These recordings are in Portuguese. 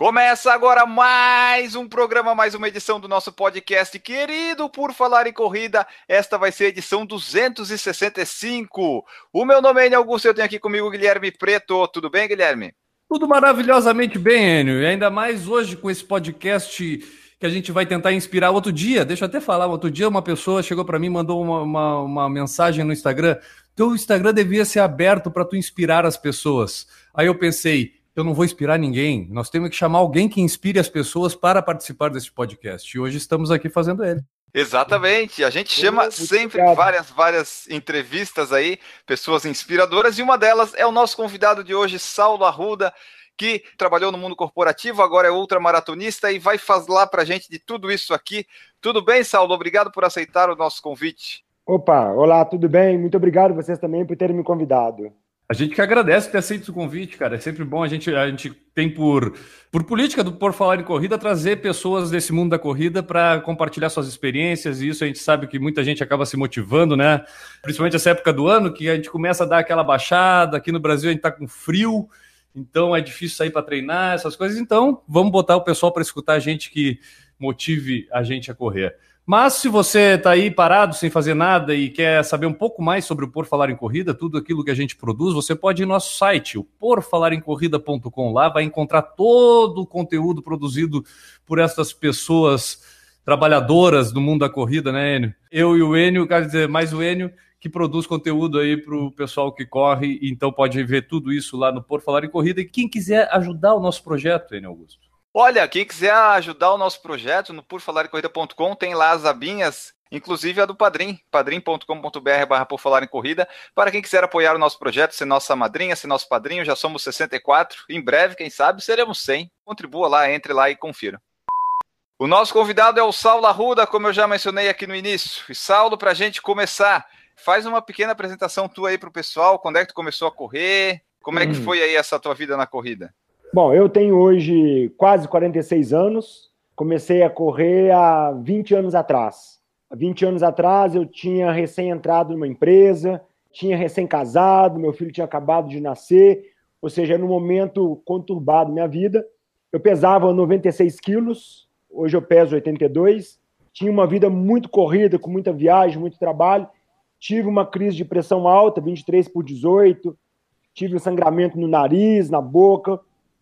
Começa agora mais um programa, mais uma edição do nosso podcast querido Por Falar em Corrida. Esta vai ser a edição 265. O meu nome é Augusto, eu tenho aqui comigo o Guilherme Preto. Tudo bem, Guilherme? Tudo maravilhosamente bem, Enio. E ainda mais hoje com esse podcast que a gente vai tentar inspirar. Outro dia, deixa eu até falar, outro dia uma pessoa chegou para mim mandou uma, uma, uma mensagem no Instagram. Teu Instagram devia ser aberto para tu inspirar as pessoas. Aí eu pensei, eu não vou inspirar ninguém. Nós temos que chamar alguém que inspire as pessoas para participar desse podcast. E hoje estamos aqui fazendo ele. Exatamente. A gente chama sempre várias, várias entrevistas aí, pessoas inspiradoras, e uma delas é o nosso convidado de hoje, Saulo Arruda, que trabalhou no mundo corporativo, agora é ultramaratonista e vai falar para a gente de tudo isso aqui. Tudo bem, Saulo? Obrigado por aceitar o nosso convite. Opa, olá, tudo bem? Muito obrigado vocês também por terem me convidado. A gente que agradece ter aceito o convite, cara. É sempre bom. A gente, a gente tem por, por política do Por Falar em Corrida trazer pessoas desse mundo da corrida para compartilhar suas experiências. E isso a gente sabe que muita gente acaba se motivando, né? Principalmente essa época do ano que a gente começa a dar aquela baixada. Aqui no Brasil a gente está com frio, então é difícil sair para treinar, essas coisas. Então vamos botar o pessoal para escutar a gente que motive a gente a correr. Mas se você está aí parado, sem fazer nada e quer saber um pouco mais sobre o Por Falar em Corrida, tudo aquilo que a gente produz, você pode ir no nosso site, o porfalarencorrida.com. Lá vai encontrar todo o conteúdo produzido por essas pessoas trabalhadoras do mundo da corrida, né, Enio? Eu e o Enio, quer dizer, mais o Enio, que produz conteúdo aí para o pessoal que corre, então pode ver tudo isso lá no Por Falar em Corrida. E quem quiser ajudar o nosso projeto, Enio Augusto? Olha, quem quiser ajudar o nosso projeto no porfalaremcorrida.com tem lá as abinhas, inclusive a do Padrim, padrim.com.br barra por falar em corrida. Para quem quiser apoiar o nosso projeto, ser nossa madrinha, ser nosso padrinho, já somos 64. Em breve, quem sabe, seremos 100. Contribua lá, entre lá e confira. O nosso convidado é o Saulo Arruda, como eu já mencionei aqui no início. E Saulo, para a gente começar, faz uma pequena apresentação tua aí para o pessoal. Quando é que tu começou a correr? Como é que Hum. foi aí essa tua vida na corrida? Bom, eu tenho hoje quase 46 anos. Comecei a correr há 20 anos atrás. Há 20 anos atrás eu tinha recém entrado numa empresa, tinha recém casado, meu filho tinha acabado de nascer, ou seja, era um momento conturbado da minha vida. Eu pesava 96 quilos, hoje eu peso 82. Tinha uma vida muito corrida, com muita viagem, muito trabalho. Tive uma crise de pressão alta, 23 por 18. Tive um sangramento no nariz, na boca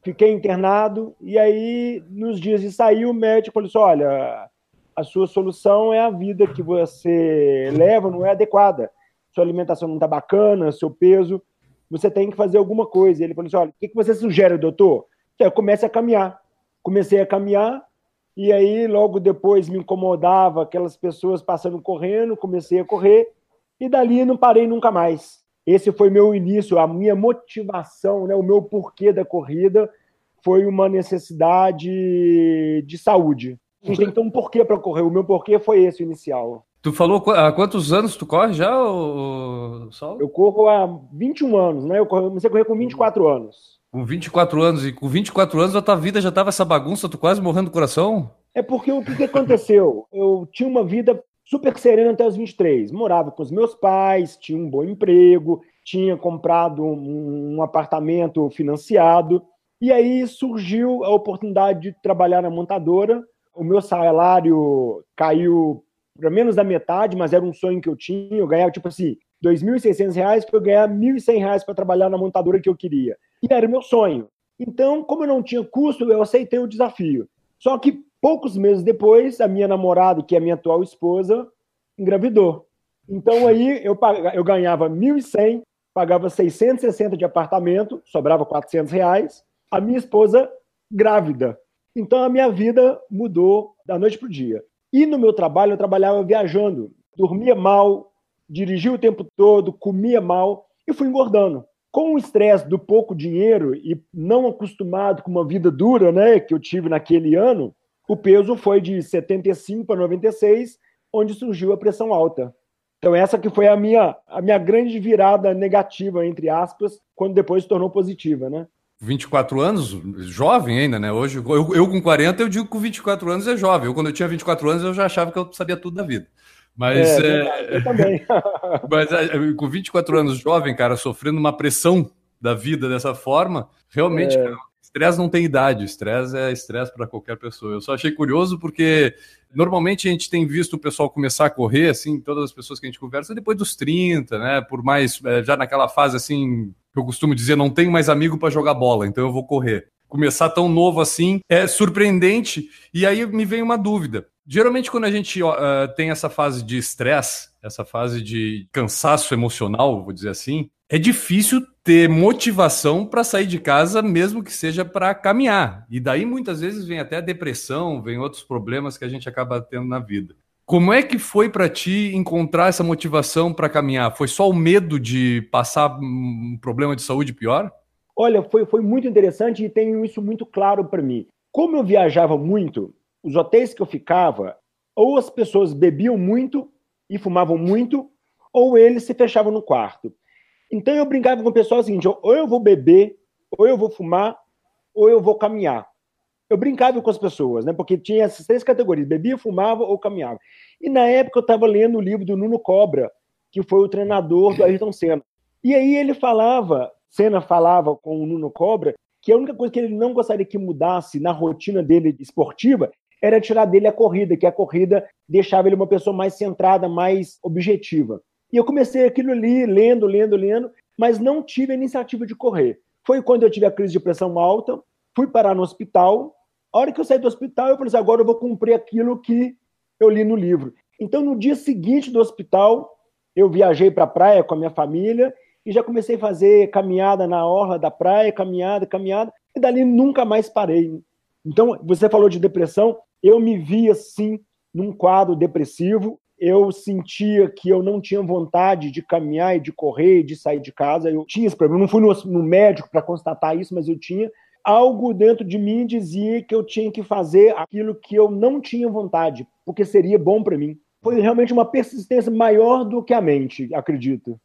fiquei internado e aí nos dias de sair o médico falou assim, olha, a sua solução é a vida que você leva não é adequada, sua alimentação não está bacana, seu peso, você tem que fazer alguma coisa. Ele falou assim, olha, o que você sugere, doutor? Eu comece a caminhar. Comecei a caminhar e aí logo depois me incomodava aquelas pessoas passando correndo, comecei a correr e dali não parei nunca mais. Esse foi meu início, a minha motivação, né, o meu porquê da corrida foi uma necessidade de saúde. A gente tem que ter um porquê para correr. O meu porquê foi esse o inicial. Tu falou há quantos anos tu corre já, ô, Saulo? Eu corro há 21 anos, né? Eu comecei a correr com 24 anos. Com 24 anos, e com 24 anos a tua vida já tava essa bagunça, tu quase morrendo do coração? É porque o que, que aconteceu? Eu tinha uma vida super serena até os 23. Morava com os meus pais, tinha um bom emprego, tinha comprado um, um apartamento financiado. E aí surgiu a oportunidade de trabalhar na montadora. O meu salário caiu para menos da metade, mas era um sonho que eu tinha. Eu ganhava, tipo assim, R$ 2.600 para eu ganhar R$ 1.100 para trabalhar na montadora que eu queria. E era o meu sonho. Então, como eu não tinha custo, eu aceitei o desafio. Só que poucos meses depois, a minha namorada, que é a minha atual esposa, engravidou. Então aí eu, pag- eu ganhava 1.100, pagava 660 de apartamento, sobrava 400 reais. A minha esposa grávida. Então a minha vida mudou da noite para o dia. E no meu trabalho eu trabalhava viajando, dormia mal, dirigia o tempo todo, comia mal e fui engordando. Com o estresse do pouco dinheiro e não acostumado com uma vida dura, né, que eu tive naquele ano, o peso foi de 75 para 96, onde surgiu a pressão alta. Então essa que foi a minha, a minha grande virada negativa, entre aspas, quando depois se tornou positiva, né? 24 anos, jovem ainda, né? Hoje, eu, eu com 40, eu digo que com 24 anos é jovem. Eu, quando eu tinha 24 anos, eu já achava que eu sabia tudo da vida. Mas, é, é... eu também. mas é, com 24 anos, jovem, cara, sofrendo uma pressão da vida dessa forma, realmente, é. cara, estresse não tem idade, estresse é estresse para qualquer pessoa. Eu só achei curioso porque normalmente a gente tem visto o pessoal começar a correr, assim, todas as pessoas que a gente conversa, depois dos 30, né? Por mais, é, já naquela fase assim, eu costumo dizer, não tenho mais amigo para jogar bola, então eu vou correr. Começar tão novo assim é surpreendente. E aí me vem uma dúvida. Geralmente, quando a gente uh, tem essa fase de estresse, essa fase de cansaço emocional, vou dizer assim, é difícil ter motivação para sair de casa, mesmo que seja para caminhar. E daí muitas vezes vem até a depressão, vem outros problemas que a gente acaba tendo na vida. Como é que foi para ti encontrar essa motivação para caminhar? Foi só o medo de passar um problema de saúde pior? Olha, foi, foi muito interessante e tenho isso muito claro para mim. Como eu viajava muito, os hotéis que eu ficava, ou as pessoas bebiam muito e fumavam muito, ou eles se fechavam no quarto. Então eu brincava com o pessoal seguinte: ou eu vou beber, ou eu vou fumar, ou eu vou caminhar. Eu brincava com as pessoas, né? Porque tinha essas três categorias: bebia, fumava ou caminhava. E na época eu estava lendo o livro do Nuno Cobra, que foi o treinador do Ayrton Senna. E aí ele falava, Senna falava com o Nuno Cobra, que a única coisa que ele não gostaria que mudasse na rotina dele esportiva era tirar dele a corrida, que a corrida deixava ele uma pessoa mais centrada, mais objetiva. E eu comecei aquilo ali, lendo, lendo, lendo, mas não tive a iniciativa de correr. Foi quando eu tive a crise de pressão alta, fui parar no hospital. A hora que eu saí do hospital, eu falei assim, agora eu vou cumprir aquilo que eu li no livro. Então, no dia seguinte do hospital, eu viajei para a praia com a minha família e já comecei a fazer caminhada na orla da praia, caminhada, caminhada, e dali nunca mais parei. Então, você falou de depressão, eu me vi assim, num quadro depressivo, eu sentia que eu não tinha vontade de caminhar e de correr, e de sair de casa. Eu tinha esse problema. Não fui no, médico para constatar isso, mas eu tinha. Algo dentro de mim dizia que eu tinha que fazer aquilo que eu não tinha vontade, porque seria bom para mim. Foi realmente uma persistência maior do que a mente, acredito.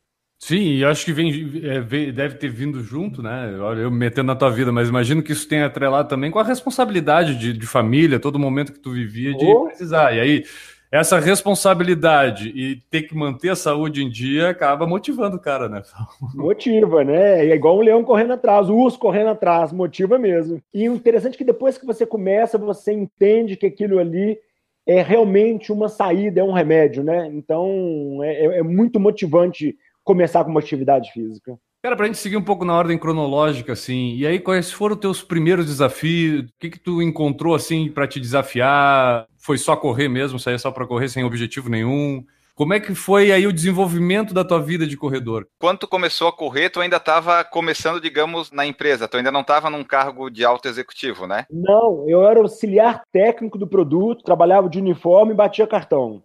Sim, acho que vem, é, deve ter vindo junto, né? Olha, eu metendo na tua vida, mas imagino que isso tenha atrelado também com a responsabilidade de, de família, todo momento que tu vivia de oh. precisar. E aí, essa responsabilidade e ter que manter a saúde em dia acaba motivando o cara, né? Motiva, né? É igual um leão correndo atrás, o urso correndo atrás, motiva mesmo. E o interessante é que depois que você começa, você entende que aquilo ali é realmente uma saída, é um remédio, né? Então é, é, é muito motivante começar com uma atividade física. Cara, para a gente seguir um pouco na ordem cronológica, assim, e aí quais foram os teus primeiros desafios? O que que tu encontrou, assim, para te desafiar? Foi só correr mesmo, sair só para correr sem objetivo nenhum? Como é que foi aí o desenvolvimento da tua vida de corredor? Quando tu começou a correr, tu ainda estava começando, digamos, na empresa, tu ainda não estava num cargo de alto executivo, né? Não, eu era auxiliar técnico do produto, trabalhava de uniforme e batia cartão.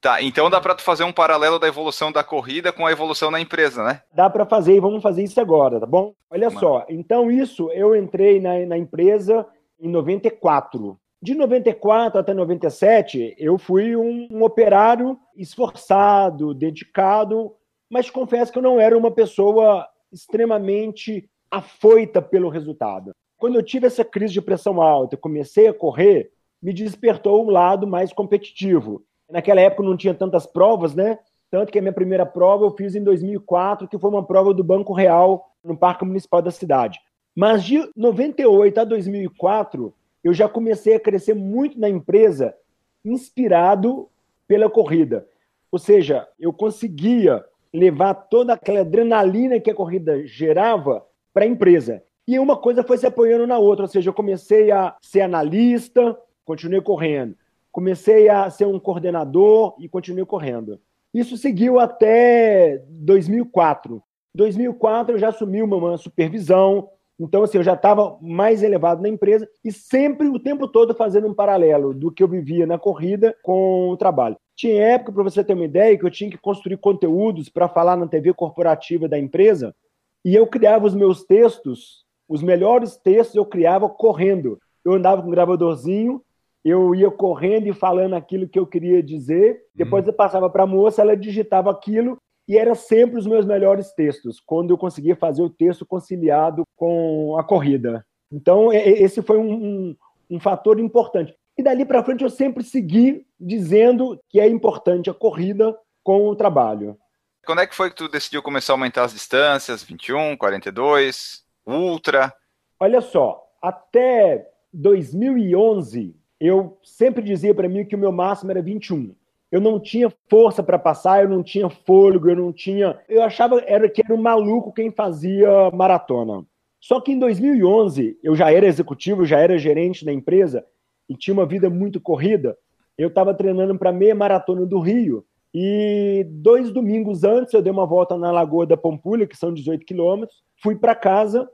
Tá, então dá para tu fazer um paralelo da evolução da corrida com a evolução na empresa, né? Dá para fazer e vamos fazer isso agora, tá bom? Olha Mano. só, então isso eu entrei na, na empresa em 94. De 94 até 97, eu fui um, um operário esforçado, dedicado, mas confesso que eu não era uma pessoa extremamente afoita pelo resultado. Quando eu tive essa crise de pressão alta e comecei a correr, me despertou um lado mais competitivo. Naquela época não tinha tantas provas, né? Tanto que a minha primeira prova eu fiz em 2004, que foi uma prova do Banco Real no Parque Municipal da cidade. Mas de 98 a 2004, eu já comecei a crescer muito na empresa, inspirado pela corrida. Ou seja, eu conseguia levar toda aquela adrenalina que a corrida gerava para a empresa. E uma coisa foi se apoiando na outra, ou seja, eu comecei a ser analista, continuei correndo comecei a ser um coordenador e continuei correndo. Isso seguiu até 2004. 2004 eu já assumi uma supervisão, então assim, eu já estava mais elevado na empresa e sempre o tempo todo fazendo um paralelo do que eu vivia na corrida com o trabalho. Tinha época, para você ter uma ideia, que eu tinha que construir conteúdos para falar na TV corporativa da empresa e eu criava os meus textos, os melhores textos eu criava correndo. Eu andava com um gravadorzinho eu ia correndo e falando aquilo que eu queria dizer. Depois eu passava para a moça, ela digitava aquilo e era sempre os meus melhores textos, quando eu conseguia fazer o texto conciliado com a corrida. Então, esse foi um, um, um fator importante. E dali para frente eu sempre segui dizendo que é importante a corrida com o trabalho. Quando é que foi que tu decidiu começar a aumentar as distâncias? 21, 42, ultra? Olha só, até 2011 eu sempre dizia para mim que o meu máximo era 21. Eu não tinha força para passar, eu não tinha fôlego, eu não tinha. Eu achava era que era um maluco quem fazia maratona. Só que em 2011 eu já era executivo, já era gerente da empresa e tinha uma vida muito corrida. Eu estava treinando para meia maratona do Rio e dois domingos antes eu dei uma volta na Lagoa da Pampulha, que são 18 quilômetros, fui para casa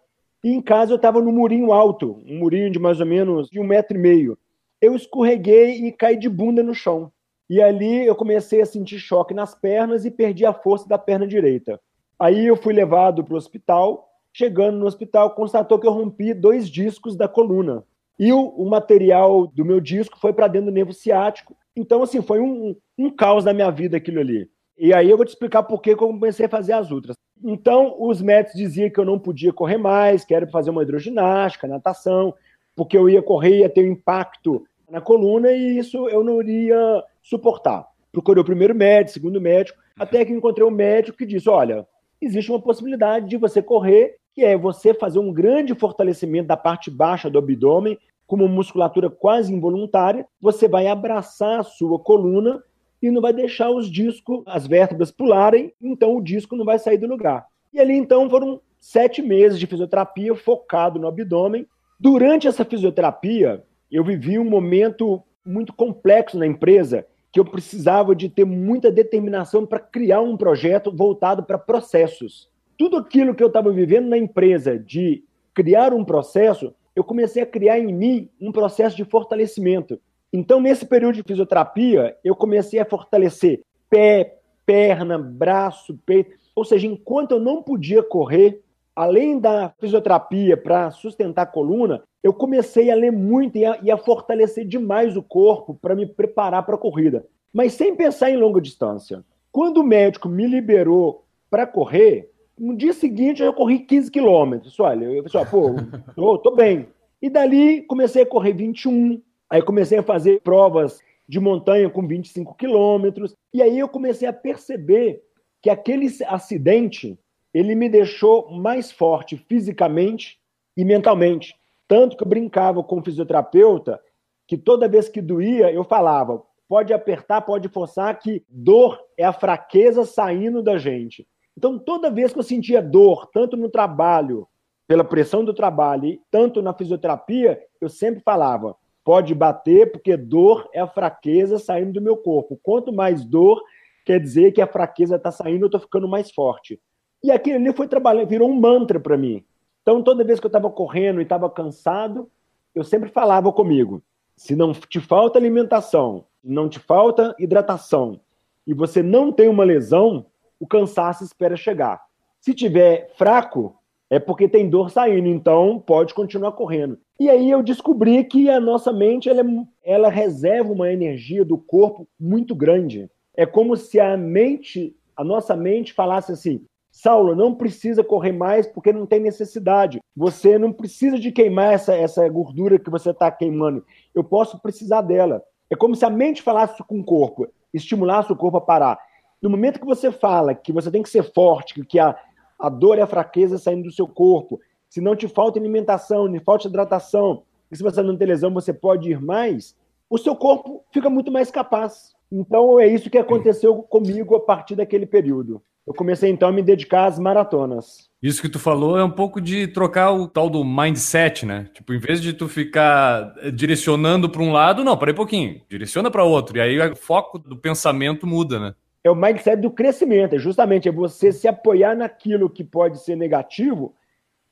e em casa eu estava no murinho alto, um murinho de mais ou menos de um metro e meio. Eu escorreguei e caí de bunda no chão. E ali eu comecei a sentir choque nas pernas e perdi a força da perna direita. Aí eu fui levado para o hospital. Chegando no hospital, constatou que eu rompi dois discos da coluna. E o, o material do meu disco foi para dentro do nervo ciático. Então, assim, foi um, um caos na minha vida aquilo ali. E aí eu vou te explicar por que eu comecei a fazer as ultras. Então, os médicos diziam que eu não podia correr mais, que era fazer uma hidroginástica, natação, porque eu ia correr ia ter um impacto na coluna e isso eu não iria suportar. Procurei o primeiro médico, segundo médico, até que encontrei um médico que disse: olha, existe uma possibilidade de você correr, que é você fazer um grande fortalecimento da parte baixa do abdômen, com uma musculatura quase involuntária, você vai abraçar a sua coluna e não vai deixar os discos, as vértebras pularem, então o disco não vai sair do lugar. E ali então foram sete meses de fisioterapia focado no abdômen. Durante essa fisioterapia, eu vivi um momento muito complexo na empresa, que eu precisava de ter muita determinação para criar um projeto voltado para processos. Tudo aquilo que eu estava vivendo na empresa de criar um processo, eu comecei a criar em mim um processo de fortalecimento. Então, nesse período de fisioterapia, eu comecei a fortalecer pé, perna, braço, peito. Ou seja, enquanto eu não podia correr, além da fisioterapia para sustentar a coluna, eu comecei a ler muito e a, e a fortalecer demais o corpo para me preparar para a corrida, mas sem pensar em longa distância. Quando o médico me liberou para correr, no dia seguinte eu corri 15 quilômetros. Olha, eu falei, pô, tô, tô bem. E dali comecei a correr 21, aí comecei a fazer provas de montanha com 25 quilômetros, e aí eu comecei a perceber que aquele acidente ele me deixou mais forte fisicamente e mentalmente. Tanto que eu brincava com o fisioterapeuta que toda vez que doía, eu falava: pode apertar, pode forçar, que dor é a fraqueza saindo da gente. Então, toda vez que eu sentia dor, tanto no trabalho, pela pressão do trabalho, tanto na fisioterapia, eu sempre falava: pode bater, porque dor é a fraqueza saindo do meu corpo. Quanto mais dor, quer dizer que a fraqueza está saindo, eu estou ficando mais forte. E aquilo ali foi trabalhando, virou um mantra para mim. Então, toda vez que eu estava correndo e estava cansado, eu sempre falava comigo: se não te falta alimentação, não te falta hidratação e você não tem uma lesão, o cansaço espera chegar. Se tiver fraco, é porque tem dor saindo, então pode continuar correndo. E aí eu descobri que a nossa mente ela, é ela reserva uma energia do corpo muito grande. É como se a mente, a nossa mente falasse assim: Saulo, não precisa correr mais porque não tem necessidade. Você não precisa de queimar essa, essa gordura que você está queimando. Eu posso precisar dela. É como se a mente falasse com o corpo, estimulasse o corpo a parar. No momento que você fala que você tem que ser forte, que a, a dor e a fraqueza saindo do seu corpo, se não te falta alimentação, nem falta hidratação, e se você não tem lesão, você pode ir mais, o seu corpo fica muito mais capaz. Então é isso que aconteceu comigo a partir daquele período eu comecei então a me dedicar às maratonas. Isso que tu falou é um pouco de trocar o tal do mindset, né? Tipo, em vez de tu ficar direcionando para um lado, não, para um pouquinho, direciona para outro. E aí o foco do pensamento muda, né? É o mindset do crescimento, é justamente é você se apoiar naquilo que pode ser negativo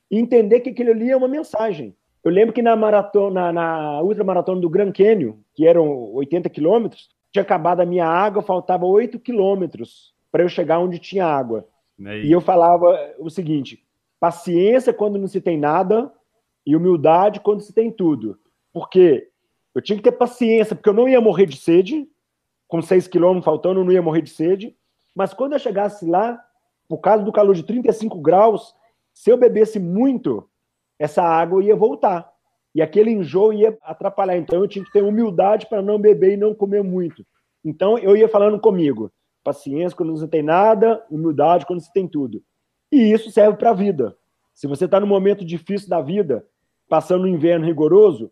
e entender que aquilo ali é uma mensagem. Eu lembro que na maratona, na ultramaratona do Grand Canyon, que eram 80 quilômetros, tinha acabado a minha água, faltava 8 quilômetros para eu chegar onde tinha água. É e eu falava o seguinte: paciência quando não se tem nada e humildade quando se tem tudo. Porque Eu tinha que ter paciência, porque eu não ia morrer de sede, com 6 quilômetros faltando, eu não ia morrer de sede. Mas quando eu chegasse lá, por causa do calor de 35 graus, se eu bebesse muito, essa água ia voltar. E aquele enjoo ia atrapalhar. Então eu tinha que ter humildade para não beber e não comer muito. Então eu ia falando comigo: paciência quando você tem nada, humildade quando você tem tudo. E isso serve para a vida. Se você está num momento difícil da vida, passando um inverno rigoroso,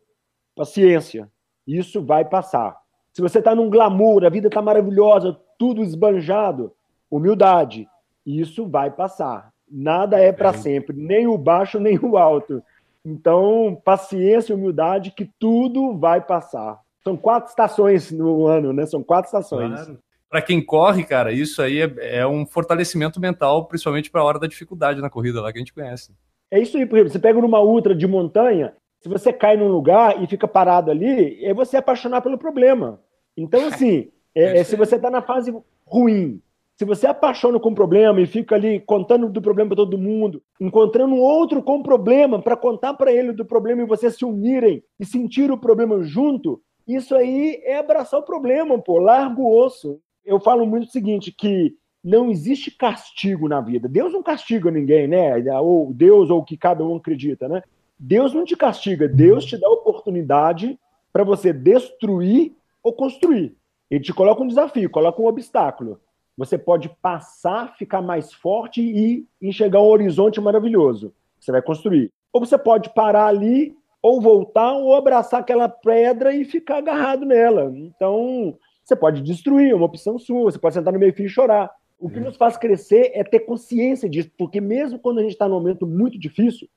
paciência. Isso vai passar. Se você está num glamour, a vida está maravilhosa, tudo esbanjado, humildade. Isso vai passar. Nada é para sempre, nem o baixo, nem o alto. Então, paciência e humildade, que tudo vai passar. São quatro estações no ano, né? São quatro estações. Claro. Para quem corre, cara, isso aí é, é um fortalecimento mental, principalmente para a hora da dificuldade na corrida lá que a gente conhece. É isso aí, por exemplo, você pega numa ultra de montanha, se você cai num lugar e fica parado ali, é você apaixonar pelo problema. Então, assim, é, é, se você está na fase ruim, se você apaixona com o problema e fica ali contando do problema para todo mundo, encontrando outro com problema para contar para ele do problema e vocês se unirem e sentir o problema junto, isso aí é abraçar o problema, pô, larga o osso. Eu falo muito o seguinte, que não existe castigo na vida. Deus não castiga ninguém, né? Ou Deus ou o que cada um acredita, né? Deus não te castiga, Deus te dá oportunidade para você destruir ou construir. Ele te coloca um desafio, coloca um obstáculo. Você pode passar, ficar mais forte e enxergar um horizonte maravilhoso. Você vai construir. Ou você pode parar ali, ou voltar, ou abraçar aquela pedra e ficar agarrado nela. Então, você pode destruir, é uma opção sua. Você pode sentar no meio fio e chorar. O que nos faz crescer é ter consciência disso, porque mesmo quando a gente está num momento muito difícil,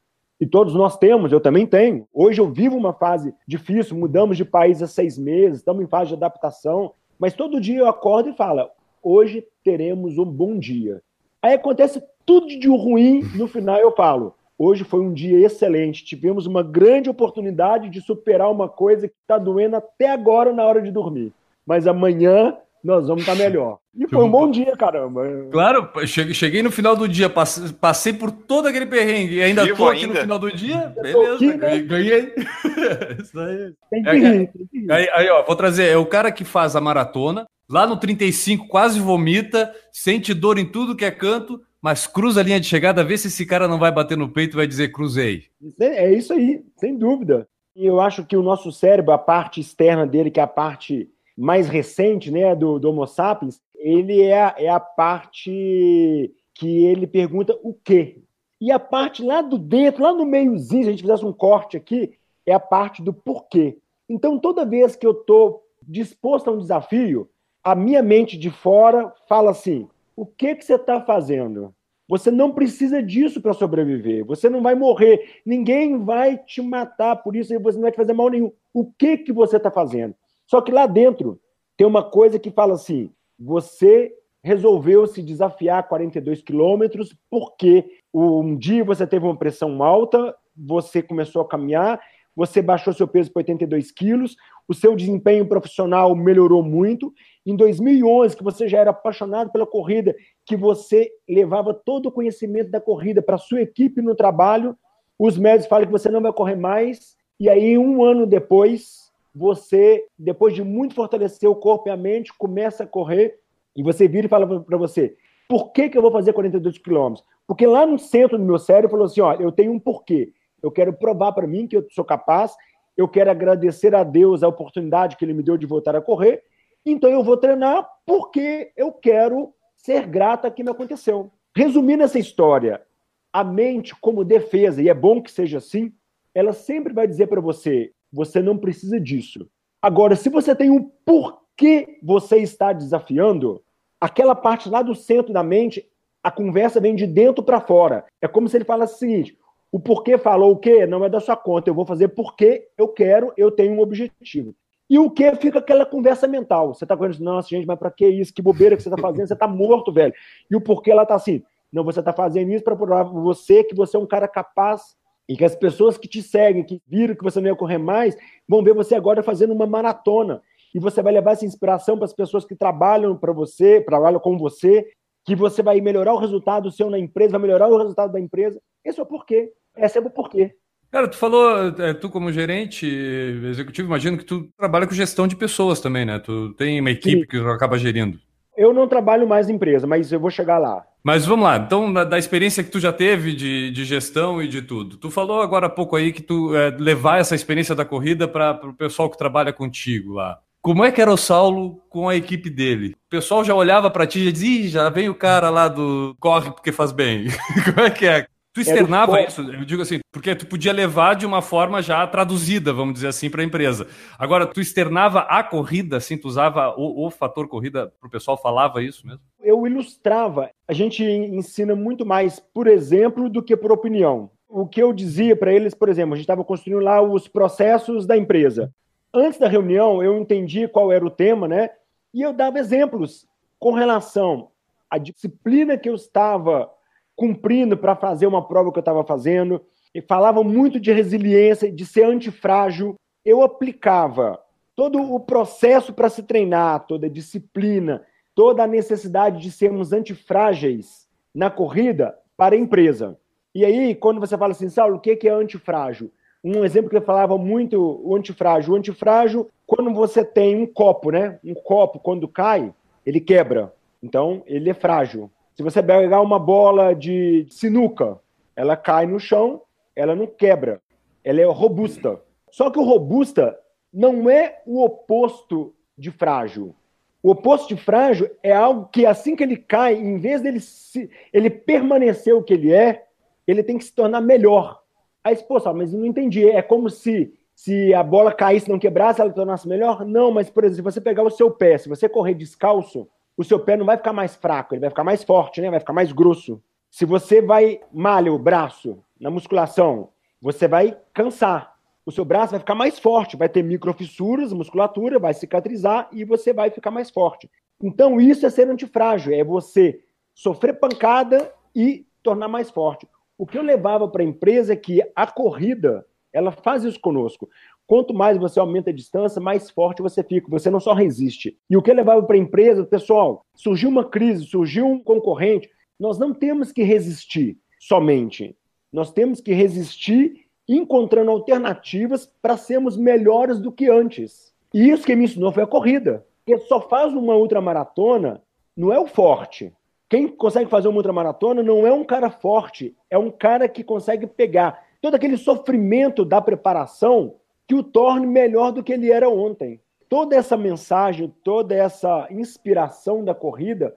e todos nós temos, eu também tenho. Hoje eu vivo uma fase difícil, mudamos de país há seis meses, estamos em fase de adaptação, mas todo dia eu acordo e falo: hoje teremos um bom dia. Aí acontece tudo de ruim, no final eu falo: hoje foi um dia excelente, tivemos uma grande oportunidade de superar uma coisa que está doendo até agora na hora de dormir. Mas amanhã nós vamos estar tá melhor. E foi um bom dia, caramba. Claro, cheguei no final do dia, passei por todo aquele perrengue e ainda Vivo tô aqui ainda. no final do dia. Beleza, aqui, né? ganhei. Isso aí. Tem que rir, tem que rir. Aí, aí, ó, vou trazer, é o cara que faz a maratona, lá no 35 quase vomita, sente dor em tudo que é canto, mas cruza a linha de chegada, vê se esse cara não vai bater no peito e vai dizer cruzei. É isso aí, sem dúvida. E eu acho que o nosso cérebro, a parte externa dele, que é a parte mais recente né, do, do Homo sapiens, ele é, a, é a parte que ele pergunta o quê. E a parte lá do dentro, lá no meiozinho, se a gente fizesse um corte aqui, é a parte do porquê. Então, toda vez que eu estou disposto a um desafio, a minha mente de fora fala assim: o que, que você está fazendo? Você não precisa disso para sobreviver. Você não vai morrer. Ninguém vai te matar por isso e você não vai te fazer mal nenhum. O que, que você está fazendo? Só que lá dentro tem uma coisa que fala assim: você resolveu se desafiar 42 quilômetros porque um dia você teve uma pressão alta, você começou a caminhar, você baixou seu peso para 82 quilos, o seu desempenho profissional melhorou muito. Em 2011, que você já era apaixonado pela corrida, que você levava todo o conhecimento da corrida para sua equipe no trabalho, os médicos falam que você não vai correr mais, e aí um ano depois você, depois de muito fortalecer o corpo e a mente, começa a correr e você vira e fala para você: por que, que eu vou fazer 42 quilômetros? Porque lá no centro do meu cérebro falou assim: ó, eu tenho um porquê. Eu quero provar para mim que eu sou capaz, eu quero agradecer a Deus a oportunidade que Ele me deu de voltar a correr, então eu vou treinar porque eu quero ser grata que me aconteceu. Resumindo essa história, a mente, como defesa, e é bom que seja assim, ela sempre vai dizer para você: você não precisa disso. Agora, se você tem um porquê você está desafiando, aquela parte lá do centro da mente, a conversa vem de dentro para fora. É como se ele falasse o seguinte: o porquê falou o quê não é da sua conta, eu vou fazer porque eu quero, eu tenho um objetivo. E o que fica aquela conversa mental. Você está falando, nossa, gente, mas para que isso? Que bobeira que você está fazendo? Você está morto, velho. E o porquê ela está assim? Não, você está fazendo isso para provar você que você é um cara capaz e que as pessoas que te seguem, que viram que você não ia correr mais, vão ver você agora fazendo uma maratona. E você vai levar essa inspiração para as pessoas que trabalham para você, trabalham com você, que você vai melhorar o resultado seu na empresa, vai melhorar o resultado da empresa. Esse é o porquê. Esse é o porquê. Cara, tu falou, é, tu como gerente executivo, imagino que tu trabalha com gestão de pessoas também, né? Tu tem uma equipe Sim. que tu acaba gerindo. Eu não trabalho mais em empresa, mas eu vou chegar lá. Mas vamos lá, então, da, experiência que tu já teve de, de, gestão e de tudo, tu falou agora há pouco aí que tu é, levar essa experiência da corrida para o pessoal que trabalha contigo lá. Como é que era o Saulo com a equipe dele? O pessoal já olhava para ti e dizia, já vem o cara lá do corre porque faz bem. Como é que é? Tu externava isso, eu digo assim, porque tu podia levar de uma forma já traduzida, vamos dizer assim, para a empresa. Agora, tu externava a corrida, assim, tu usava o, o fator corrida para o pessoal, falava isso mesmo? Eu ilustrava. A gente ensina muito mais por exemplo do que por opinião. O que eu dizia para eles, por exemplo, a gente estava construindo lá os processos da empresa. Antes da reunião, eu entendi qual era o tema, né? E eu dava exemplos com relação à disciplina que eu estava cumprindo para fazer uma prova que eu estava fazendo, e falava muito de resiliência, de ser antifrágil. Eu aplicava todo o processo para se treinar, toda a disciplina, toda a necessidade de sermos antifrágeis na corrida para a empresa. E aí, quando você fala assim, Saulo, o que é antifrágil? Um exemplo que eu falava muito, o antifrágil. O antifrágil, quando você tem um copo, né? Um copo, quando cai, ele quebra. Então, ele é frágil. Se você pegar uma bola de sinuca, ela cai no chão, ela não quebra. Ela é robusta. Só que o robusta não é o oposto de frágil. O oposto de frágil é algo que assim que ele cai, em vez dele se, ele permanecer o que ele é, ele tem que se tornar melhor. Aí, pô, mas eu não entendi. É como se se a bola caísse, não quebrasse, ela tornasse melhor? Não, mas, por exemplo, se você pegar o seu pé, se você correr descalço, o seu pé não vai ficar mais fraco, ele vai ficar mais forte, né? Vai ficar mais grosso. Se você vai malha o braço na musculação, você vai cansar. O seu braço vai ficar mais forte, vai ter microfissuras, musculatura, vai cicatrizar e você vai ficar mais forte. Então isso é ser antifrágil, é você sofrer pancada e tornar mais forte. O que eu levava para a empresa é que a corrida, ela faz isso conosco. Quanto mais você aumenta a distância, mais forte você fica. Você não só resiste. E o que levava para a empresa, pessoal, surgiu uma crise, surgiu um concorrente. Nós não temos que resistir somente. Nós temos que resistir encontrando alternativas para sermos melhores do que antes. E isso que me ensinou foi a corrida. Porque só faz uma ultramaratona não é o forte. Quem consegue fazer uma ultramaratona não é um cara forte, é um cara que consegue pegar todo aquele sofrimento da preparação que o torne melhor do que ele era ontem. Toda essa mensagem, toda essa inspiração da corrida,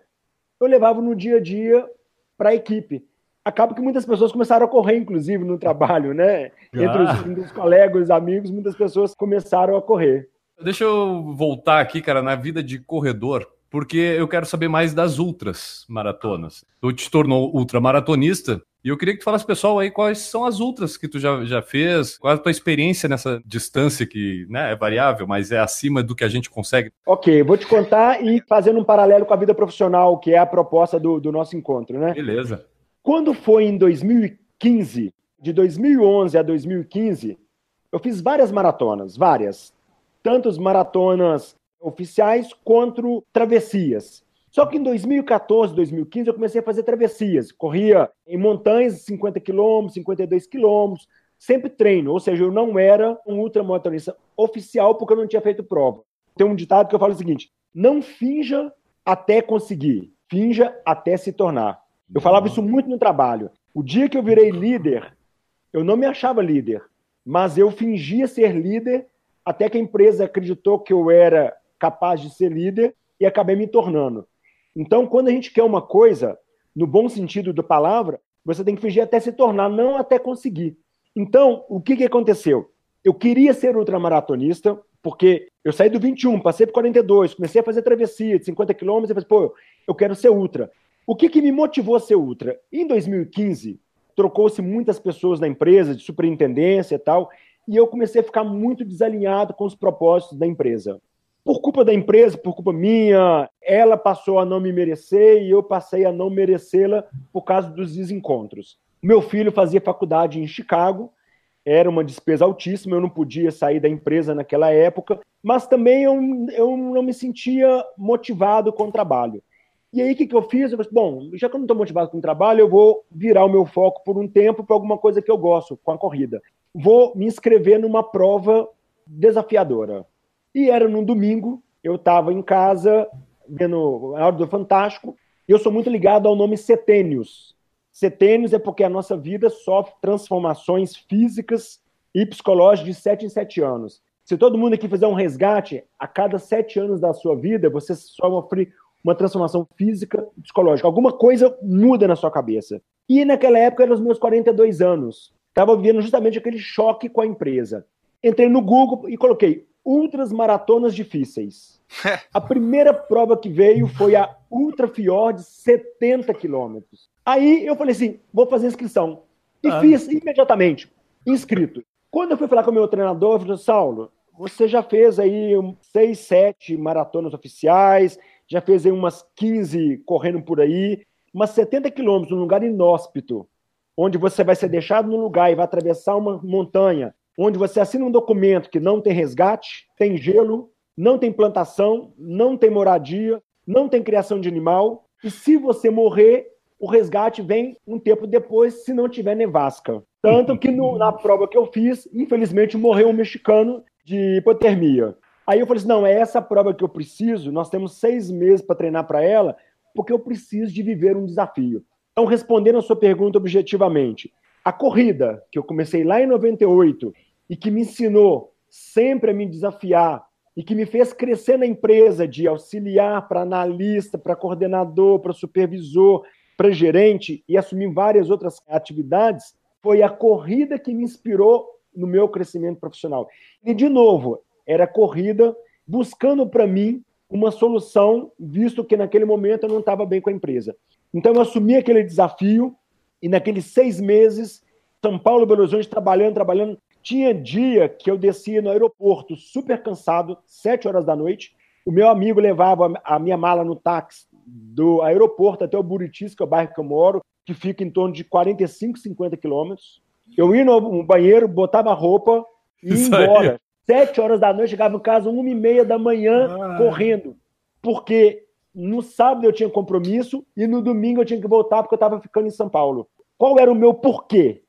eu levava no dia a dia para a equipe. Acaba que muitas pessoas começaram a correr, inclusive, no trabalho, né? Entre os, entre os colegas, os amigos, muitas pessoas começaram a correr. Deixa eu voltar aqui, cara, na vida de corredor porque eu quero saber mais das ultras maratonas. Tu te tornou ultramaratonista e eu queria que tu falasse, pessoal, aí quais são as ultras que tu já, já fez, qual é a tua experiência nessa distância que né, é variável, mas é acima do que a gente consegue. Ok, vou te contar e fazendo um paralelo com a vida profissional, que é a proposta do, do nosso encontro, né? Beleza. Quando foi em 2015, de 2011 a 2015, eu fiz várias maratonas, várias. Tantos maratonas oficiais contra travessias. Só que em 2014, 2015, eu comecei a fazer travessias. Corria em montanhas, 50 quilômetros, 52 quilômetros, sempre treino. Ou seja, eu não era um ultramaratonista oficial porque eu não tinha feito prova. Tem um ditado que eu falo o seguinte: não finja até conseguir, finja até se tornar. Eu falava isso muito no trabalho. O dia que eu virei líder, eu não me achava líder, mas eu fingia ser líder até que a empresa acreditou que eu era capaz de ser líder e acabei me tornando. Então, quando a gente quer uma coisa, no bom sentido da palavra, você tem que fingir até se tornar, não até conseguir. Então, o que, que aconteceu? Eu queria ser ultramaratonista, porque eu saí do 21, passei para 42, comecei a fazer travessia de 50 quilômetros e falei, pô, eu quero ser ultra. O que, que me motivou a ser ultra? Em 2015, trocou-se muitas pessoas na empresa, de superintendência e tal, e eu comecei a ficar muito desalinhado com os propósitos da empresa por culpa da empresa, por culpa minha, ela passou a não me merecer e eu passei a não merecê-la por causa dos desencontros. Meu filho fazia faculdade em Chicago, era uma despesa altíssima, eu não podia sair da empresa naquela época, mas também eu, eu não me sentia motivado com o trabalho. E aí, o que, que eu fiz? Eu falei, bom, já que eu não estou motivado com o trabalho, eu vou virar o meu foco por um tempo para alguma coisa que eu gosto, com a corrida. vou me inscrever numa prova desafiadora. E era num domingo, eu estava em casa, vendo a Hora do Fantástico, e eu sou muito ligado ao nome Setênios. Setênios é porque a nossa vida sofre transformações físicas e psicológicas de sete em sete anos. Se todo mundo aqui fizer um resgate, a cada sete anos da sua vida, você sofre uma transformação física e psicológica. Alguma coisa muda na sua cabeça. E naquela época, eram os meus 42 anos. Estava vivendo justamente aquele choque com a empresa. Entrei no Google e coloquei ultras maratonas difíceis. A primeira prova que veio foi a Ultra Fjord 70 quilômetros. Aí eu falei assim, vou fazer inscrição. E ah. fiz imediatamente, inscrito. Quando eu fui falar com o meu treinador, eu falei, Saulo, você já fez aí seis, sete maratonas oficiais, já fez aí umas 15 correndo por aí, umas 70 quilômetros num lugar inóspito, onde você vai ser deixado num lugar e vai atravessar uma montanha, onde você assina um documento que não tem resgate, tem gelo, não tem plantação, não tem moradia, não tem criação de animal, e se você morrer, o resgate vem um tempo depois, se não tiver nevasca. Tanto que no, na prova que eu fiz, infelizmente morreu um mexicano de hipotermia. Aí eu falei assim: não, é essa prova que eu preciso, nós temos seis meses para treinar para ela, porque eu preciso de viver um desafio. Então, respondendo a sua pergunta objetivamente, a corrida que eu comecei lá em 98 e que me ensinou sempre a me desafiar e que me fez crescer na empresa de auxiliar para analista, para coordenador, para supervisor, para gerente e assumir várias outras atividades, foi a corrida que me inspirou no meu crescimento profissional. E, de novo, era corrida buscando para mim uma solução, visto que naquele momento eu não estava bem com a empresa. Então, eu assumi aquele desafio e, naqueles seis meses, São Paulo, Belo Horizonte, trabalhando, trabalhando, tinha dia que eu descia no aeroporto super cansado, sete horas da noite. O meu amigo levava a minha mala no táxi do aeroporto até o Buritis, que é o bairro que eu moro, que fica em torno de 45, 50 quilômetros. Eu ia no banheiro, botava roupa e ia embora. Aí. Sete horas da noite, chegava em casa, uma e meia da manhã, ah. correndo. Porque no sábado eu tinha compromisso e no domingo eu tinha que voltar porque eu estava ficando em São Paulo. Qual era o meu porquê?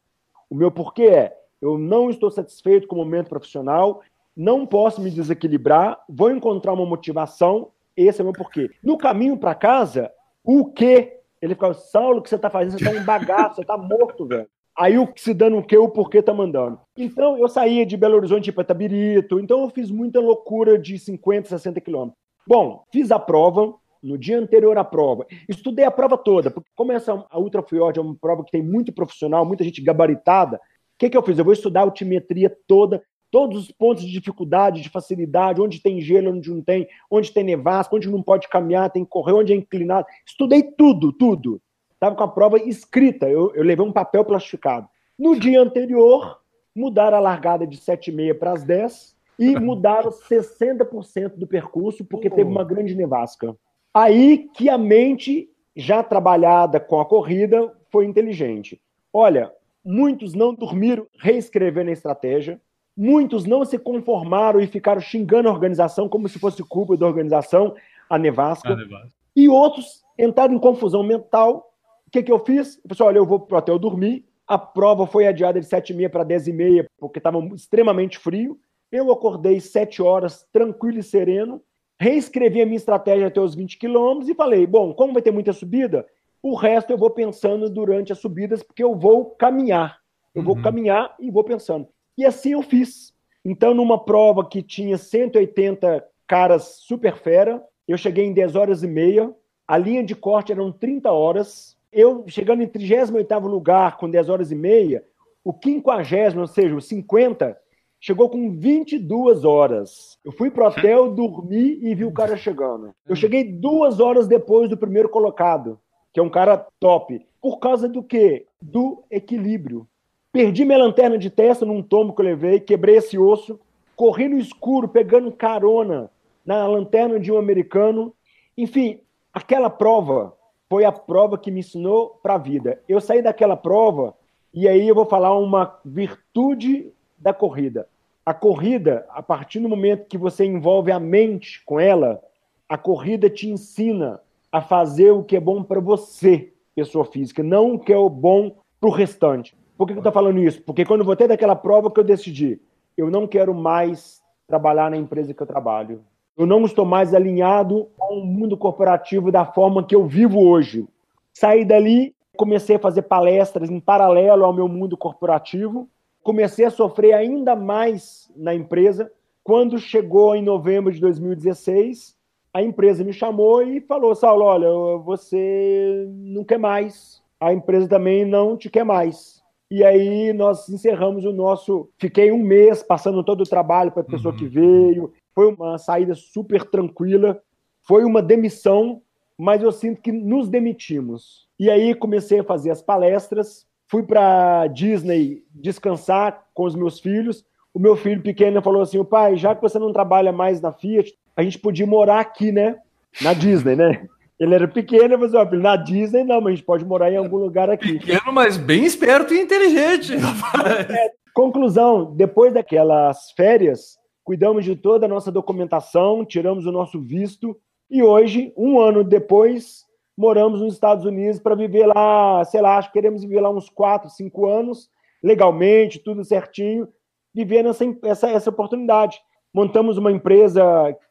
O meu porquê é eu não estou satisfeito com o momento profissional, não posso me desequilibrar, vou encontrar uma motivação, esse é o meu porquê. No caminho para casa, o que? Ele ficava, Saulo, o que você está fazendo? Você está em bagaço, você está morto, velho. Aí o se dando o que, o porquê tá mandando. Então eu saía de Belo Horizonte para Tabirito, então eu fiz muita loucura de 50, 60 quilômetros. Bom, fiz a prova, no dia anterior à prova. Estudei a prova toda, porque como essa a Ultra Fjord é uma prova que tem muito profissional, muita gente gabaritada, que, que eu fiz? Eu vou estudar a altimetria toda, todos os pontos de dificuldade, de facilidade, onde tem gelo, onde não tem, onde tem nevasca, onde não pode caminhar, tem que correr, onde é inclinado. Estudei tudo, tudo. Estava com a prova escrita, eu, eu levei um papel plastificado. No dia anterior, mudaram a largada de 7h30 para as 10 e mudaram 60% do percurso, porque teve uma grande nevasca. Aí que a mente, já trabalhada com a corrida, foi inteligente. Olha, Muitos não dormiram reescrevendo a estratégia. Muitos não se conformaram e ficaram xingando a organização como se fosse culpa da organização, a nevasca. A nevasca. E outros entraram em confusão mental. O que, que eu fiz? Eu falei assim, olha, eu vou para o hotel dormir. A prova foi adiada de 7h30 para 10h30, porque estava extremamente frio. Eu acordei 7 horas, tranquilo e sereno. Reescrevi a minha estratégia até os 20 quilômetros e falei: bom, como vai ter muita subida, o resto eu vou pensando durante as subidas, porque eu vou caminhar. Eu uhum. vou caminhar e vou pensando. E assim eu fiz. Então, numa prova que tinha 180 caras super fera, eu cheguei em 10 horas e meia. A linha de corte eram 30 horas. Eu, chegando em 38 lugar com 10 horas e meia, o 50, ou seja, o 50, chegou com 22 horas. Eu fui pro hotel, dormi e vi o cara chegando. Eu cheguei duas horas depois do primeiro colocado que é um cara top. Por causa do quê? Do equilíbrio. Perdi minha lanterna de testa num tombo que eu levei, quebrei esse osso, corri no escuro, pegando carona na lanterna de um americano. Enfim, aquela prova foi a prova que me ensinou para a vida. Eu saí daquela prova e aí eu vou falar uma virtude da corrida. A corrida, a partir do momento que você envolve a mente com ela, a corrida te ensina a fazer o que é bom para você, pessoa física, não o que é o bom para o restante. Por que, que eu estou falando isso? Porque quando eu voltei daquela prova que eu decidi, eu não quero mais trabalhar na empresa que eu trabalho. Eu não estou mais alinhado com o mundo corporativo da forma que eu vivo hoje. Saí dali, comecei a fazer palestras em paralelo ao meu mundo corporativo, comecei a sofrer ainda mais na empresa. Quando chegou em novembro de 2016, a empresa me chamou e falou: Saulo, olha, você não quer mais, a empresa também não te quer mais. E aí nós encerramos o nosso. Fiquei um mês passando todo o trabalho para a pessoa uhum. que veio. Foi uma saída super tranquila. Foi uma demissão, mas eu sinto que nos demitimos. E aí comecei a fazer as palestras. Fui para Disney descansar com os meus filhos. O meu filho pequeno falou assim: pai, já que você não trabalha mais na Fiat, a gente podia morar aqui, né? Na Disney, né? Ele era pequeno, mas ó, na Disney não, mas a gente pode morar em algum lugar aqui. Pequeno, mas bem esperto e inteligente. É, conclusão, depois daquelas férias, cuidamos de toda a nossa documentação, tiramos o nosso visto e hoje, um ano depois, moramos nos Estados Unidos para viver lá, sei lá, acho que queremos viver lá uns quatro, cinco anos, legalmente, tudo certinho, viver essa, essa, essa oportunidade. Montamos uma empresa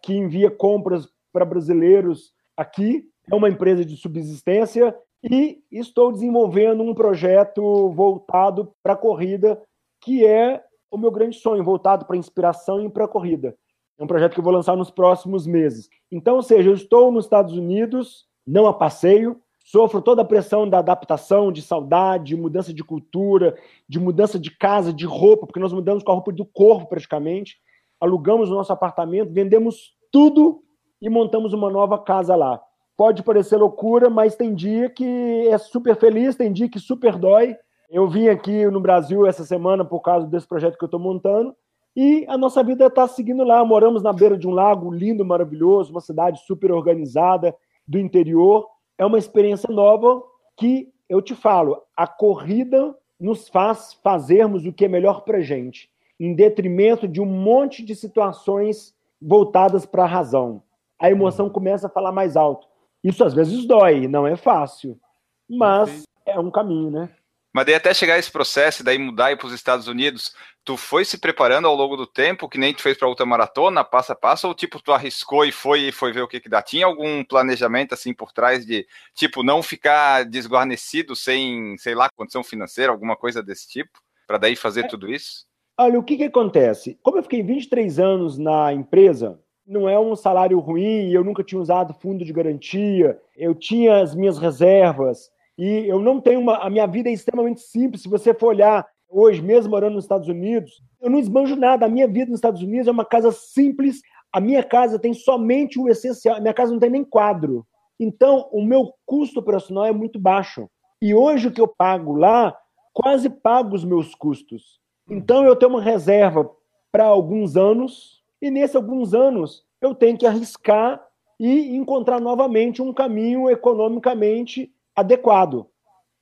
que envia compras para brasileiros aqui, é uma empresa de subsistência e estou desenvolvendo um projeto voltado para a corrida, que é o meu grande sonho, voltado para inspiração e para a corrida. É um projeto que eu vou lançar nos próximos meses. Então, ou seja, eu estou nos Estados Unidos, não a passeio, sofro toda a pressão da adaptação, de saudade, de mudança de cultura, de mudança de casa, de roupa, porque nós mudamos com a roupa do corpo praticamente, alugamos o nosso apartamento, vendemos tudo e montamos uma nova casa lá pode parecer loucura, mas tem dia que é super feliz, tem dia que super dói. Eu vim aqui no Brasil essa semana por causa desse projeto que eu estou montando e a nossa vida está seguindo lá. Moramos na beira de um lago lindo, maravilhoso, uma cidade super organizada do interior. É uma experiência nova que eu te falo, a corrida nos faz fazermos o que é melhor para gente, em detrimento de um monte de situações voltadas para a razão. A emoção começa a falar mais alto. Isso às vezes dói, não é fácil, mas é um caminho, né? Mas daí até chegar esse processo, daí mudar e para os Estados Unidos, tu foi se preparando ao longo do tempo, que nem tu fez para outra maratona, passo a passo, ou tipo, tu arriscou e foi e foi ver o que que dá? Tinha algum planejamento assim por trás de, tipo, não ficar desguarnecido sem, sei lá, condição financeira, alguma coisa desse tipo, para daí fazer é. tudo isso? Olha, o que que acontece? Como eu fiquei 23 anos na empresa, não é um salário ruim, eu nunca tinha usado fundo de garantia, eu tinha as minhas reservas, e eu não tenho uma. A minha vida é extremamente simples. Se você for olhar hoje, mesmo morando nos Estados Unidos, eu não esbanjo nada. A minha vida nos Estados Unidos é uma casa simples. A minha casa tem somente o essencial. A minha casa não tem nem quadro. Então, o meu custo operacional é muito baixo. E hoje o que eu pago lá, quase pago os meus custos. Então, eu tenho uma reserva para alguns anos e nesses alguns anos eu tenho que arriscar e encontrar novamente um caminho economicamente adequado.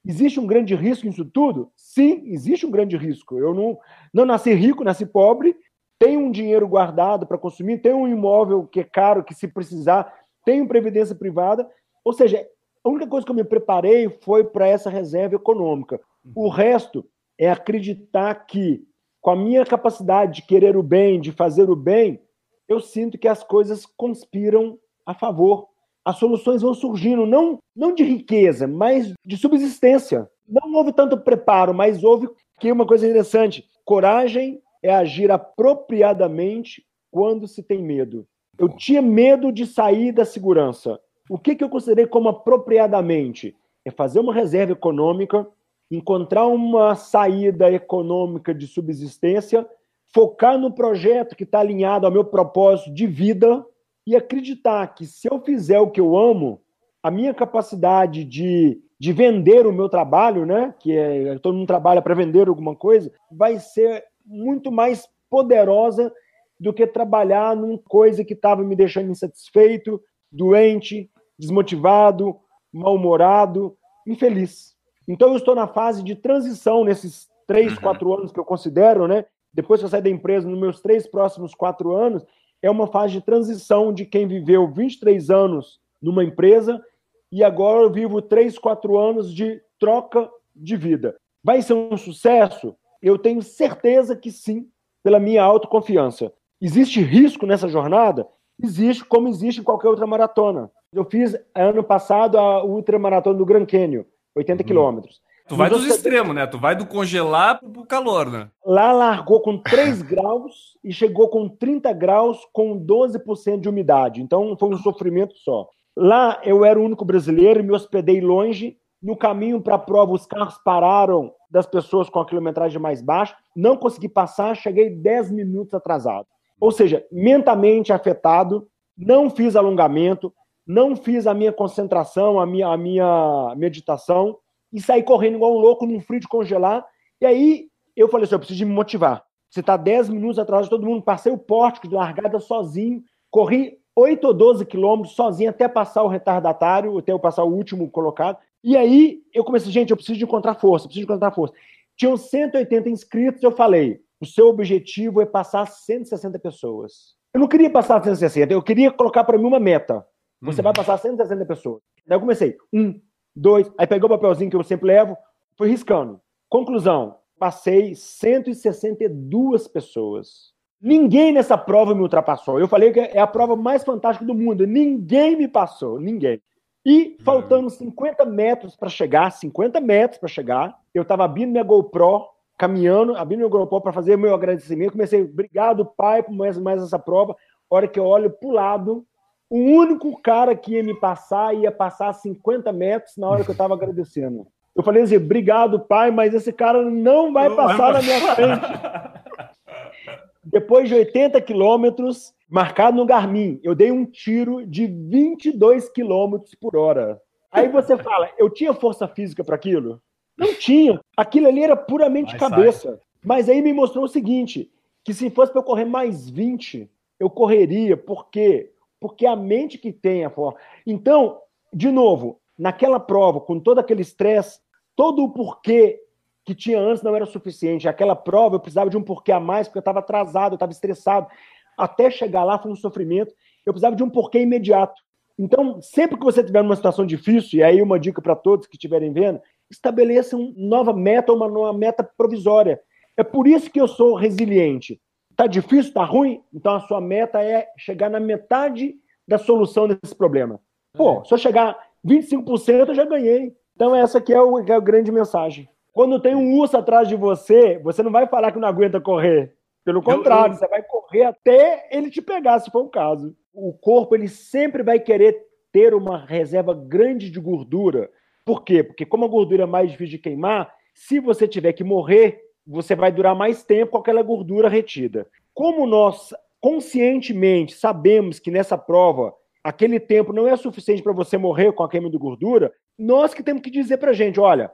Existe um grande risco nisso tudo? Sim, existe um grande risco. Eu não, não nasci rico, nasci pobre, tenho um dinheiro guardado para consumir, tenho um imóvel que é caro, que se precisar, tenho previdência privada. Ou seja, a única coisa que eu me preparei foi para essa reserva econômica. O resto é acreditar que com a minha capacidade de querer o bem, de fazer o bem, eu sinto que as coisas conspiram a favor. As soluções vão surgindo, não, não de riqueza, mas de subsistência. Não houve tanto preparo, mas houve que uma coisa interessante: coragem é agir apropriadamente quando se tem medo. Eu tinha medo de sair da segurança. O que, que eu considerei como apropriadamente? É fazer uma reserva econômica encontrar uma saída econômica de subsistência, focar no projeto que está alinhado ao meu propósito de vida e acreditar que se eu fizer o que eu amo, a minha capacidade de, de vender o meu trabalho, né, que é todo mundo trabalha para vender alguma coisa, vai ser muito mais poderosa do que trabalhar numa coisa que estava me deixando insatisfeito, doente, desmotivado, mal-humorado, infeliz. Então, eu estou na fase de transição nesses três, uhum. quatro anos que eu considero, né? Depois que eu sair da empresa, nos meus três próximos quatro anos, é uma fase de transição de quem viveu 23 anos numa empresa e agora eu vivo três, quatro anos de troca de vida. Vai ser um sucesso? Eu tenho certeza que sim, pela minha autoconfiança. Existe risco nessa jornada? Existe, como existe em qualquer outra maratona. Eu fiz ano passado a ultramaratona do Grand Canyon, 80 uhum. quilômetros. Tu vai dos extremos, né? Tu vai do congelar pro calor, né? Lá largou com 3 graus e chegou com 30 graus com 12% de umidade. Então foi um sofrimento só. Lá eu era o único brasileiro, me hospedei longe. No caminho para a prova, os carros pararam das pessoas com a quilometragem mais baixa. Não consegui passar, cheguei 10 minutos atrasado. Ou seja, mentalmente afetado, não fiz alongamento, não fiz a minha concentração, a minha, a minha meditação e saí correndo igual um louco num frio de congelar. E aí eu falei assim: eu preciso me motivar. Você está 10 minutos atrás de todo mundo, passei o pórtico de largada sozinho, corri 8 ou 12 quilômetros sozinho até passar o retardatário, até eu passar o último colocado. E aí eu comecei, gente, eu preciso de encontrar força, preciso de encontrar força. Tinham 180 inscritos, eu falei: o seu objetivo é passar 160 pessoas. Eu não queria passar 160, eu queria colocar para mim uma meta. Você uhum. vai passar 160 pessoas. Daí eu comecei, um, dois, aí pegou o papelzinho que eu sempre levo, fui riscando. Conclusão, passei 162 pessoas. Ninguém nessa prova me ultrapassou. Eu falei que é a prova mais fantástica do mundo. Ninguém me passou, ninguém. E faltando 50 metros para chegar, 50 metros para chegar, eu estava abrindo minha GoPro, caminhando, abrindo minha GoPro para fazer meu agradecimento. Comecei, obrigado, pai, por mais, mais essa prova. A hora que eu olho para o lado, o único cara que ia me passar ia passar 50 metros na hora que eu estava agradecendo. Eu falei assim: obrigado, pai, mas esse cara não vai passar na minha frente. Depois de 80 quilômetros, marcado no Garmin, eu dei um tiro de 22 quilômetros por hora. Aí você fala: eu tinha força física para aquilo? Não tinha. Aquilo ali era puramente mas cabeça. Sai. Mas aí me mostrou o seguinte: que se fosse para eu correr mais 20, eu correria. Por quê? Porque a mente que tem a forma. Então, de novo, naquela prova, com todo aquele estresse, todo o porquê que tinha antes não era suficiente. Aquela prova eu precisava de um porquê a mais, porque eu estava atrasado, eu estava estressado. Até chegar lá foi um sofrimento. Eu precisava de um porquê imediato. Então, sempre que você tiver numa situação difícil, e aí uma dica para todos que estiverem vendo, estabeleça uma nova meta, uma nova meta provisória. É por isso que eu sou resiliente. Tá difícil, tá ruim? Então a sua meta é chegar na metade da solução desse problema. Pô, se eu chegar 25%, eu já ganhei. Então essa aqui é, o, é a grande mensagem. Quando tem um urso atrás de você, você não vai falar que não aguenta correr. Pelo contrário, você vai correr até ele te pegar, se for o caso. O corpo ele sempre vai querer ter uma reserva grande de gordura. Por quê? Porque como a gordura é mais difícil de queimar, se você tiver que morrer, você vai durar mais tempo com aquela gordura retida. Como nós conscientemente sabemos que nessa prova aquele tempo não é suficiente para você morrer com a queima de gordura, nós que temos que dizer para gente, olha,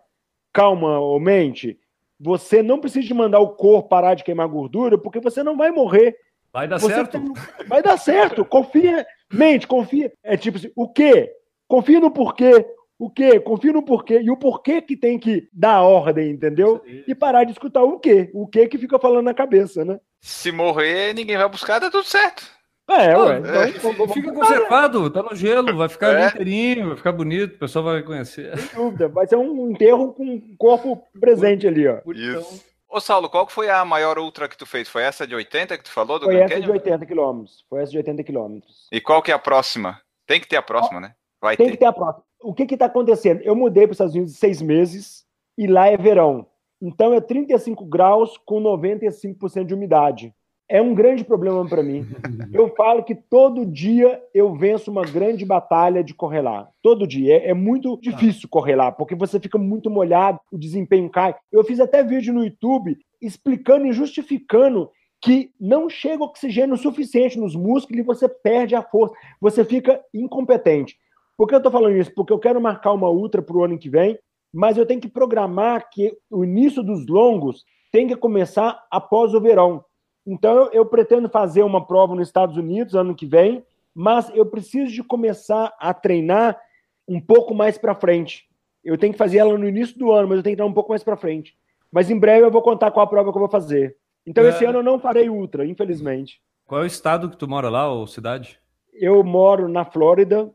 calma, mente, você não precisa de mandar o corpo parar de queimar gordura, porque você não vai morrer. Vai dar você certo. Vai dar certo. Confia, mente, confia. É tipo assim, o quê? Confia no porquê. O quê? Confia no porquê. E o porquê que tem que dar ordem, entendeu? E parar de escutar o quê? O quê que fica falando na cabeça, né? Se morrer, ninguém vai buscar, tá tudo certo. É, ué. Então, é, fica conservado, tá no gelo, vai ficar é. inteirinho, vai ficar bonito, o pessoal vai conhecer. Sem dúvida, vai ser um enterro com o corpo presente ali, ó. Isso. Ô, Saulo, qual foi a maior ultra que tu fez? Foi essa de 80 que tu falou? Do foi essa de 80 quilômetros. Foi essa de 80 quilômetros. E qual que é a próxima? Tem que ter a próxima, né? Vai Tem ter. que ter a próxima o que está acontecendo? Eu mudei para os Estados Unidos seis meses e lá é verão. Então é 35 graus com 95% de umidade. É um grande problema para mim. Eu falo que todo dia eu venço uma grande batalha de correr lá. Todo dia. É, é muito difícil correr lá, porque você fica muito molhado, o desempenho cai. Eu fiz até vídeo no YouTube explicando e justificando que não chega oxigênio suficiente nos músculos e você perde a força. Você fica incompetente. Por que eu estou falando isso? Porque eu quero marcar uma ultra para o ano que vem, mas eu tenho que programar que o início dos longos tem que começar após o verão. Então eu, eu pretendo fazer uma prova nos Estados Unidos ano que vem, mas eu preciso de começar a treinar um pouco mais para frente. Eu tenho que fazer ela no início do ano, mas eu tenho que treinar um pouco mais para frente. Mas em breve eu vou contar qual a prova que eu vou fazer. Então é... esse ano eu não farei ultra, infelizmente. Qual é o estado que tu mora lá ou cidade? Eu moro na Flórida,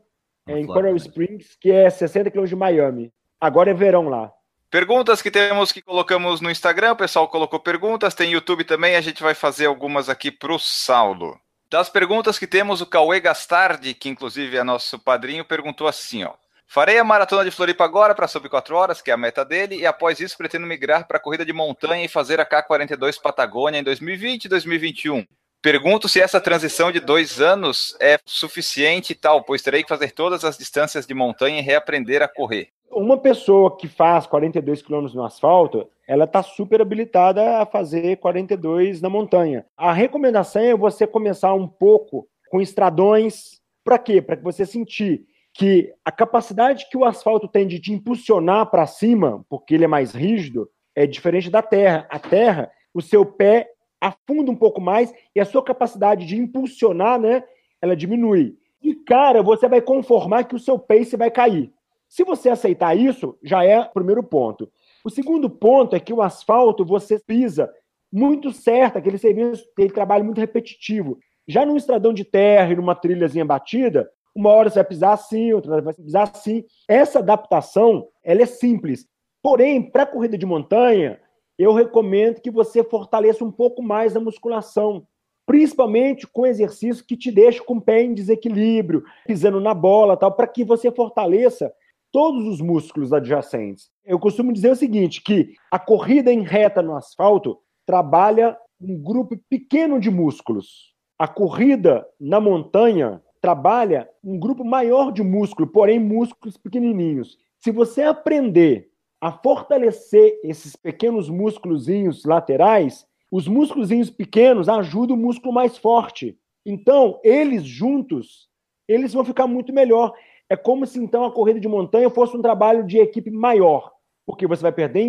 em Coral Springs, que é 60 quilômetros de Miami. Agora é verão lá. Perguntas que temos que colocamos no Instagram, o pessoal colocou perguntas, tem YouTube também, a gente vai fazer algumas aqui para o Saulo. Das perguntas que temos, o Cauê Gastardi, que inclusive é nosso padrinho, perguntou assim, ó. Farei a maratona de Floripa agora para sub 4 horas, que é a meta dele, e após isso pretendo migrar para a corrida de montanha e fazer a K42 Patagônia em 2020 e 2021. Pergunto se essa transição de dois anos é suficiente e tal, pois terei que fazer todas as distâncias de montanha e reaprender a correr. Uma pessoa que faz 42 quilômetros no asfalto, ela está super habilitada a fazer 42 na montanha. A recomendação é você começar um pouco com estradões. Para quê? Para que você sentir que a capacidade que o asfalto tem de te impulsionar para cima, porque ele é mais rígido, é diferente da terra. A terra, o seu pé afunda um pouco mais e a sua capacidade de impulsionar, né, ela diminui. E cara, você vai conformar que o seu pace vai cair. Se você aceitar isso, já é o primeiro ponto. O segundo ponto é que o asfalto você pisa muito certo, aquele serviço, aquele trabalho muito repetitivo. Já num estradão de terra e numa trilhazinha batida, uma hora você vai pisar assim, outra vai pisar assim. Essa adaptação, ela é simples. Porém, para corrida de montanha, eu recomendo que você fortaleça um pouco mais a musculação, principalmente com exercício que te deixe com o pé em desequilíbrio, pisando na bola, tal, para que você fortaleça todos os músculos adjacentes. Eu costumo dizer o seguinte, que a corrida em reta no asfalto trabalha um grupo pequeno de músculos. A corrida na montanha trabalha um grupo maior de músculo, porém músculos pequenininhos. Se você aprender a fortalecer esses pequenos músculozinhos laterais, os músculozinhos pequenos ajudam o músculo mais forte. Então, eles juntos, eles vão ficar muito melhor. É como se então a corrida de montanha fosse um trabalho de equipe maior, porque você vai perder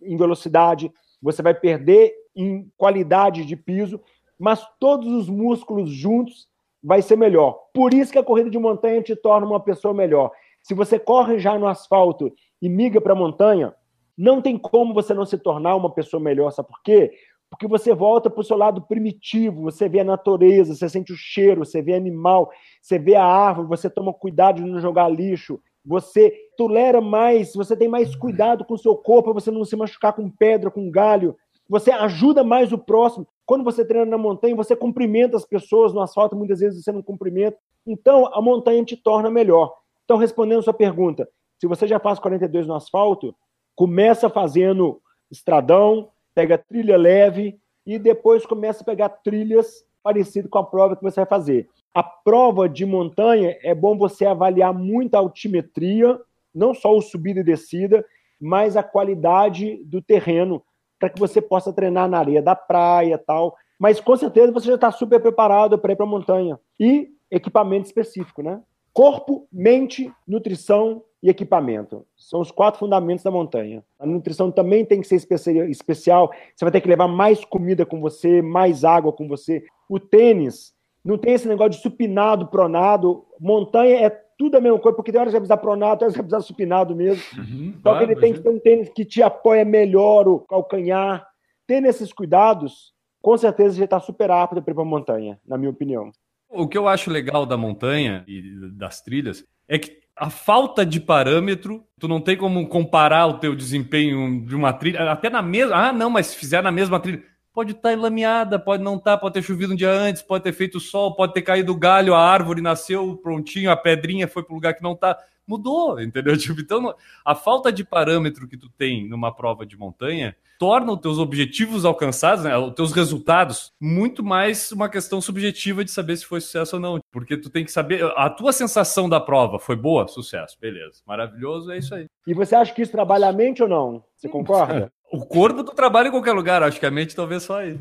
em, velocidade, você vai perder em qualidade de piso, mas todos os músculos juntos vai ser melhor. Por isso que a corrida de montanha te torna uma pessoa melhor. Se você corre já no asfalto e migra para a montanha, não tem como você não se tornar uma pessoa melhor, sabe por quê? Porque você volta para o seu lado primitivo, você vê a natureza, você sente o cheiro, você vê animal, você vê a árvore, você toma cuidado de não jogar lixo, você tolera mais, você tem mais cuidado com o seu corpo, você não se machucar com pedra, com galho, você ajuda mais o próximo. Quando você treina na montanha, você cumprimenta as pessoas no asfalto, muitas vezes você não cumprimenta. Então, a montanha te torna melhor. Então, respondendo a sua pergunta, se você já faz 42 no asfalto, começa fazendo estradão, pega trilha leve e depois começa a pegar trilhas parecidas com a prova que você vai fazer. A prova de montanha é bom você avaliar muita altimetria, não só o subida e descida, mas a qualidade do terreno, para que você possa treinar na areia da praia tal. Mas com certeza você já está super preparado para ir para a montanha. E equipamento específico, né? Corpo, mente, nutrição e equipamento. São os quatro fundamentos da montanha. A nutrição também tem que ser especial. Você vai ter que levar mais comida com você, mais água com você. O tênis não tem esse negócio de supinado, pronado. Montanha é tudo a mesma coisa, porque tem horas que vai precisar pronado, tem horas que vai precisar supinado mesmo. Uhum, então claro, ele tem que ter um tênis que te apoia melhor o calcanhar. Tendo esses cuidados, com certeza já está super apto para ir para a montanha, na minha opinião. O que eu acho legal da montanha e das trilhas é que a falta de parâmetro, tu não tem como comparar o teu desempenho de uma trilha, até na mesma. Ah, não, mas se fizer na mesma trilha, pode estar tá enlameada, pode não estar, tá, pode ter chovido um dia antes, pode ter feito sol, pode ter caído o galho, a árvore nasceu prontinho, a pedrinha foi para o lugar que não está. Mudou, entendeu? Tipo, então, a falta de parâmetro que tu tem numa prova de montanha torna os teus objetivos alcançados, né, os teus resultados, muito mais uma questão subjetiva de saber se foi sucesso ou não. Porque tu tem que saber, a tua sensação da prova foi boa? Sucesso, beleza. Maravilhoso, é isso aí. E você acha que isso trabalha a mente ou não? Você concorda? O corpo tu trabalha em qualquer lugar, acho que a mente talvez só aí.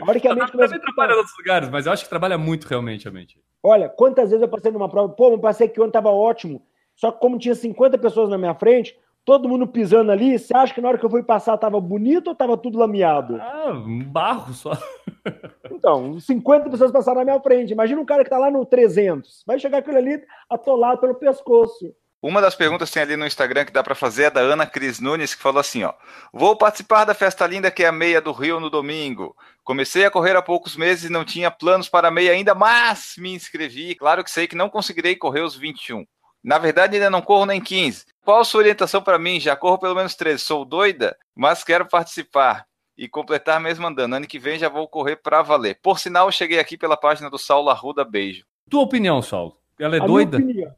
A hora que a mente também trabalha em outros lugares, mas eu acho que trabalha muito realmente a mente. Olha, quantas vezes eu passei numa prova, pô, eu passei que ontem tava ótimo, só que como tinha 50 pessoas na minha frente, todo mundo pisando ali, você acha que na hora que eu fui passar tava bonito ou tava tudo lameado? Ah, um barro só. Então, 50 pessoas passaram na minha frente. Imagina um cara que tá lá no 300. Vai chegar aquele ali atolado pelo pescoço. Uma das perguntas que tem ali no Instagram que dá para fazer é da Ana Cris Nunes, que falou assim, ó: "Vou participar da festa linda que é a meia do Rio no domingo. Comecei a correr há poucos meses e não tinha planos para a meia ainda, mas me inscrevi. Claro que sei que não conseguirei correr os 21. Na verdade, ainda não corro nem 15, Qual a sua orientação para mim? Já corro pelo menos 13. Sou doida, mas quero participar e completar mesmo andando. Ano que vem já vou correr para valer. Por sinal, eu cheguei aqui pela página do Saulo Arruda. Beijo. Tua opinião, Saulo? Ela é A doida? minha opinião-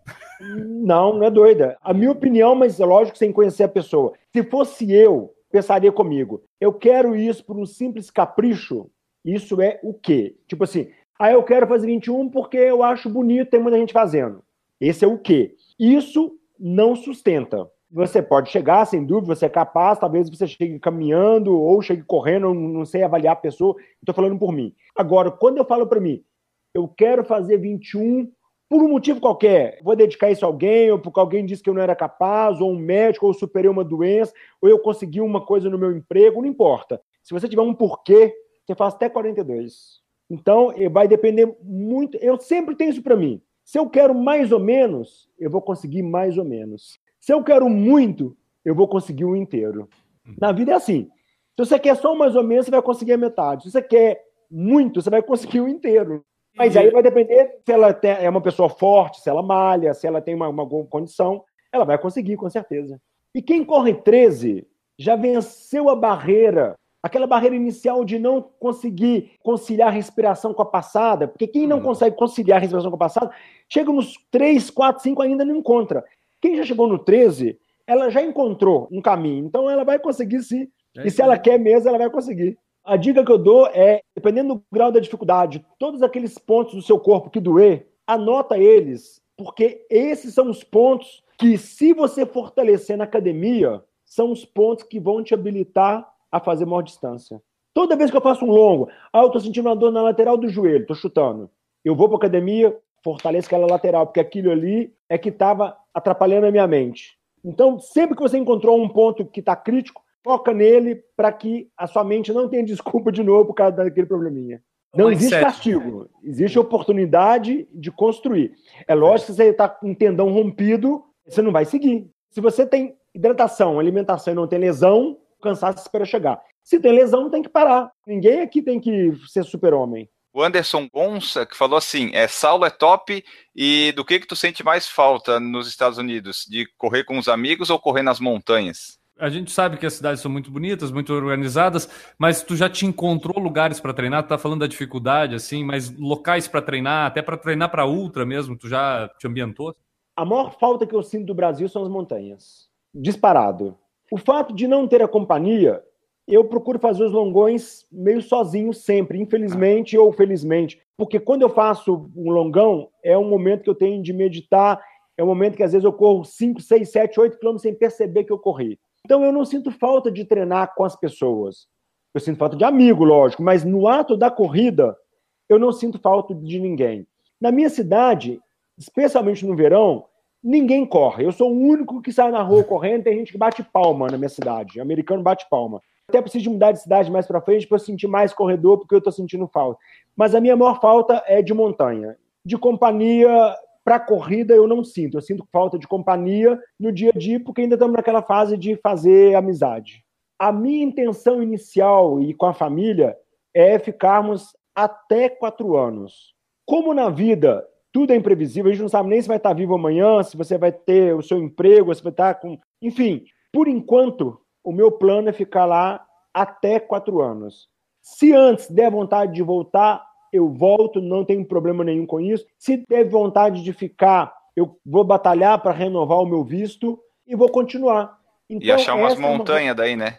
Não, não é doida. A minha opinião, mas é lógico sem conhecer a pessoa. Se fosse eu, pensaria comigo. Eu quero isso por um simples capricho. Isso é o quê? Tipo assim, ah, eu quero fazer 21 porque eu acho bonito, tem muita gente fazendo. Esse é o quê? Isso não sustenta. Você pode chegar, sem dúvida, você é capaz, talvez você chegue caminhando ou chegue correndo, não sei avaliar a pessoa, estou falando por mim. Agora, quando eu falo para mim, eu quero fazer 21 por um motivo qualquer, vou dedicar isso a alguém, ou porque alguém disse que eu não era capaz, ou um médico, ou superei uma doença, ou eu consegui uma coisa no meu emprego, não importa. Se você tiver um porquê, você faz até 42. Então, eh, vai depender muito. Eu sempre tenho isso para mim. Se eu quero mais ou menos, eu vou conseguir mais ou menos. Se eu quero muito, eu vou conseguir o inteiro. Na vida é assim. Se você quer só mais ou menos, você vai conseguir a metade. Se você quer muito, você vai conseguir o inteiro. Mas aí vai depender se ela é uma pessoa forte, se ela malha, se ela tem uma, uma boa condição. Ela vai conseguir, com certeza. E quem corre 13 já venceu a barreira, aquela barreira inicial de não conseguir conciliar a respiração com a passada, porque quem não Hum. consegue conciliar a respiração com a passada, chega nos 3, 4, 5 ainda não encontra. Quem já chegou no 13, ela já encontrou um caminho, então ela vai conseguir sim. É E se ela quer mesmo, ela vai conseguir. A dica que eu dou é, dependendo do grau da dificuldade, todos aqueles pontos do seu corpo que doer, anota eles, porque esses são os pontos que, se você fortalecer na academia, são os pontos que vão te habilitar a fazer maior distância. Toda vez que eu faço um longo, ah, eu tô sentindo uma dor na lateral do joelho, tô chutando. Eu vou para academia, fortaleço aquela lateral, porque aquilo ali é que estava atrapalhando a minha mente. Então, sempre que você encontrou um ponto que está crítico, foca nele para que a sua mente não tenha desculpa de novo por causa daquele probleminha. Não Mindset. existe castigo, existe oportunidade de construir. É lógico que se você está com um tendão rompido, você não vai seguir. Se você tem hidratação, alimentação e não tem lesão, cansaço espera chegar. Se tem lesão, tem que parar. Ninguém aqui tem que ser super-homem. O Anderson Gonça, que falou assim: é, Saulo é top, e do que que tu sente mais falta nos Estados Unidos? De correr com os amigos ou correr nas montanhas? A gente sabe que as cidades são muito bonitas, muito organizadas, mas tu já te encontrou lugares para treinar? Tu tá falando da dificuldade, assim, mas locais para treinar, até para treinar para ultra mesmo, tu já te ambientou? A maior falta que eu sinto do Brasil são as montanhas. Disparado. O fato de não ter a companhia, eu procuro fazer os longões meio sozinho sempre, infelizmente ou felizmente. Porque quando eu faço um longão, é um momento que eu tenho de meditar, é um momento que às vezes eu corro 5, 6, 7, 8 quilômetros sem perceber que eu corri. Então eu não sinto falta de treinar com as pessoas. Eu sinto falta de amigo, lógico, mas no ato da corrida, eu não sinto falta de ninguém. Na minha cidade, especialmente no verão, ninguém corre. Eu sou o único que sai na rua correndo, tem gente que bate palma na minha cidade. Americano bate palma. Até preciso de mudar de cidade mais para frente para eu sentir mais corredor, porque eu estou sentindo falta. Mas a minha maior falta é de montanha. De companhia para corrida eu não sinto. Eu sinto falta de companhia no dia a dia, porque ainda estamos naquela fase de fazer amizade. A minha intenção inicial e com a família é ficarmos até quatro anos. Como na vida tudo é imprevisível, a gente não sabe nem se vai estar vivo amanhã, se você vai ter o seu emprego, se vai estar com. Enfim, por enquanto, o meu plano é ficar lá até quatro anos. Se antes der vontade de voltar, eu volto, não tenho problema nenhum com isso. Se der vontade de ficar, eu vou batalhar para renovar o meu visto e vou continuar. e achar umas essa é uma- montanhas daí, né?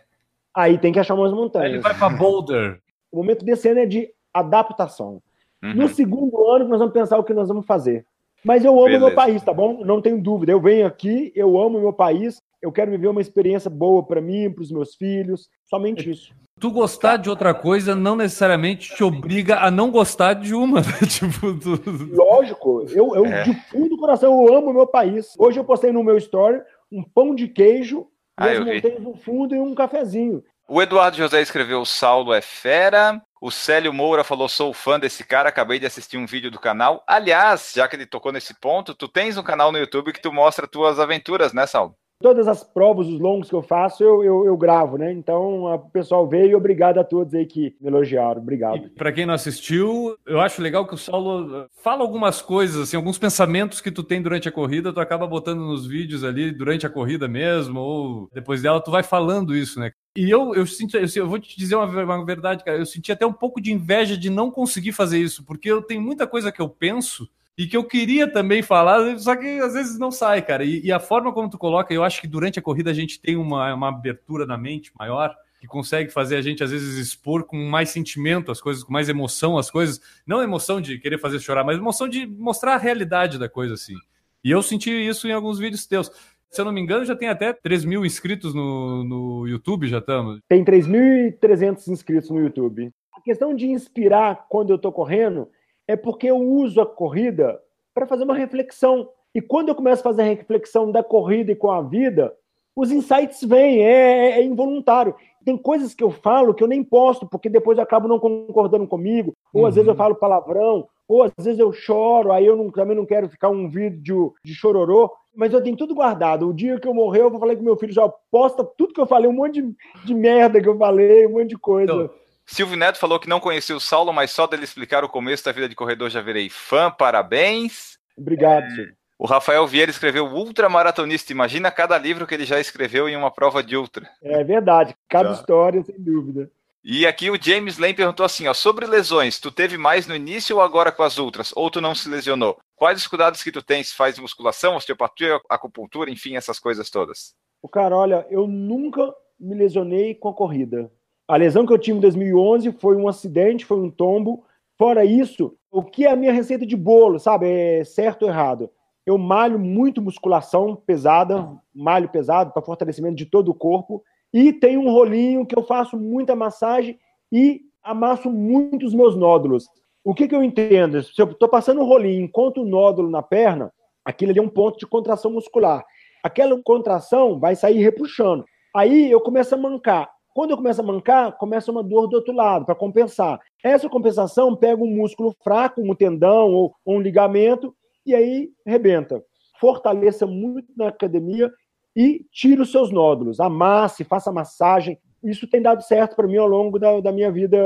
Aí tem que achar umas montanhas. ele vai para Boulder. O momento desse ano é de adaptação. Uhum. No segundo ano, nós vamos pensar o que nós vamos fazer. Mas eu amo o Beleza. meu país, tá bom? Não tenho dúvida. Eu venho aqui, eu amo o meu país, eu quero viver uma experiência boa para mim, para os meus filhos. Somente isso. Tu gostar de outra coisa não necessariamente te obriga a não gostar de uma. tipo, tu... Lógico, eu, eu É. de fundo do coração, eu amo o meu país. Hoje eu postei no meu story um pão de queijo, Ah, as montanhas no fundo e um cafezinho. O Eduardo José escreveu Saulo é fera. O Célio Moura falou: sou fã desse cara, acabei de assistir um vídeo do canal. Aliás, já que ele tocou nesse ponto, tu tens um canal no YouTube que tu mostra tuas aventuras, né, Saulo? Todas as provas, os longos que eu faço, eu, eu, eu gravo, né? Então, o pessoal veio e obrigado a todos aí que me elogiaram. Obrigado. Para quem não assistiu, eu acho legal que o Saulo fala algumas coisas, assim, alguns pensamentos que tu tem durante a corrida, tu acaba botando nos vídeos ali durante a corrida mesmo, ou depois dela, tu vai falando isso, né? E eu, eu sinto, eu, eu vou te dizer uma, uma verdade, cara, eu senti até um pouco de inveja de não conseguir fazer isso, porque eu tenho muita coisa que eu penso e que eu queria também falar, só que às vezes não sai, cara. E, e, a forma como tu coloca, eu acho que durante a corrida a gente tem uma, uma abertura na mente maior, que consegue fazer a gente às vezes expor com mais sentimento as coisas, com mais emoção as coisas. Não emoção de querer fazer chorar, mas emoção de mostrar a realidade da coisa, assim. E eu senti isso em alguns vídeos teus. Se eu não me engano, já tem até 3 mil inscritos no, no YouTube, já estamos. Tem 3.300 inscritos no YouTube. A questão de inspirar quando eu tô correndo é porque eu uso a corrida para fazer uma reflexão. E quando eu começo a fazer a reflexão da corrida e com a vida, os insights vêm, é, é, é, involuntário. Tem coisas que eu falo que eu nem posto, porque depois eu acabo não concordando comigo, ou uhum. às vezes eu uhum. falo palavrão, ou às vezes eu choro, aí eu não, também não quero ficar um vídeo de chororô, mas eu tenho tudo guardado. O dia que eu morrer, eu vou falar com meu filho, já posta tudo que eu falei, um monte de, de merda que eu falei, um monte de coisa. Então, Silvio Neto falou que não conhecia o Saulo, mas só dele explicar o começo da vida de corredor já virei fã. Parabéns. Obrigado, é... O Rafael Vieira escreveu Ultramaratonista. Imagina cada livro que ele já escreveu em uma prova de ultra. É verdade, cada já. história, sem dúvida. E aqui o James Lane perguntou assim: ó, sobre lesões, tu teve mais no início ou agora com as ultras? Ou tu não se lesionou? Quais os cuidados que tu tens? Faz musculação, osteopatia, acupuntura, enfim, essas coisas todas? O cara, olha, eu nunca me lesionei com a corrida. A lesão que eu tive em 2011 foi um acidente, foi um tombo. Fora isso, o que é a minha receita de bolo, sabe? É certo ou errado? Eu malho muito musculação pesada, malho pesado para fortalecimento de todo o corpo. E tem um rolinho que eu faço muita massagem e amasso muito os meus nódulos. O que, que eu entendo? Se eu estou passando um rolinho enquanto o nódulo na perna, aquilo ali é um ponto de contração muscular. Aquela contração vai sair repuxando. Aí eu começo a mancar. Quando eu começo a mancar, começa uma dor do outro lado, para compensar. Essa compensação pega um músculo fraco, um tendão ou, um ligamento, e aí rebenta. Fortaleça muito na academia e tire os seus nódulos. Amasse, faça massagem. Isso tem dado certo para mim ao longo da, da, minha vida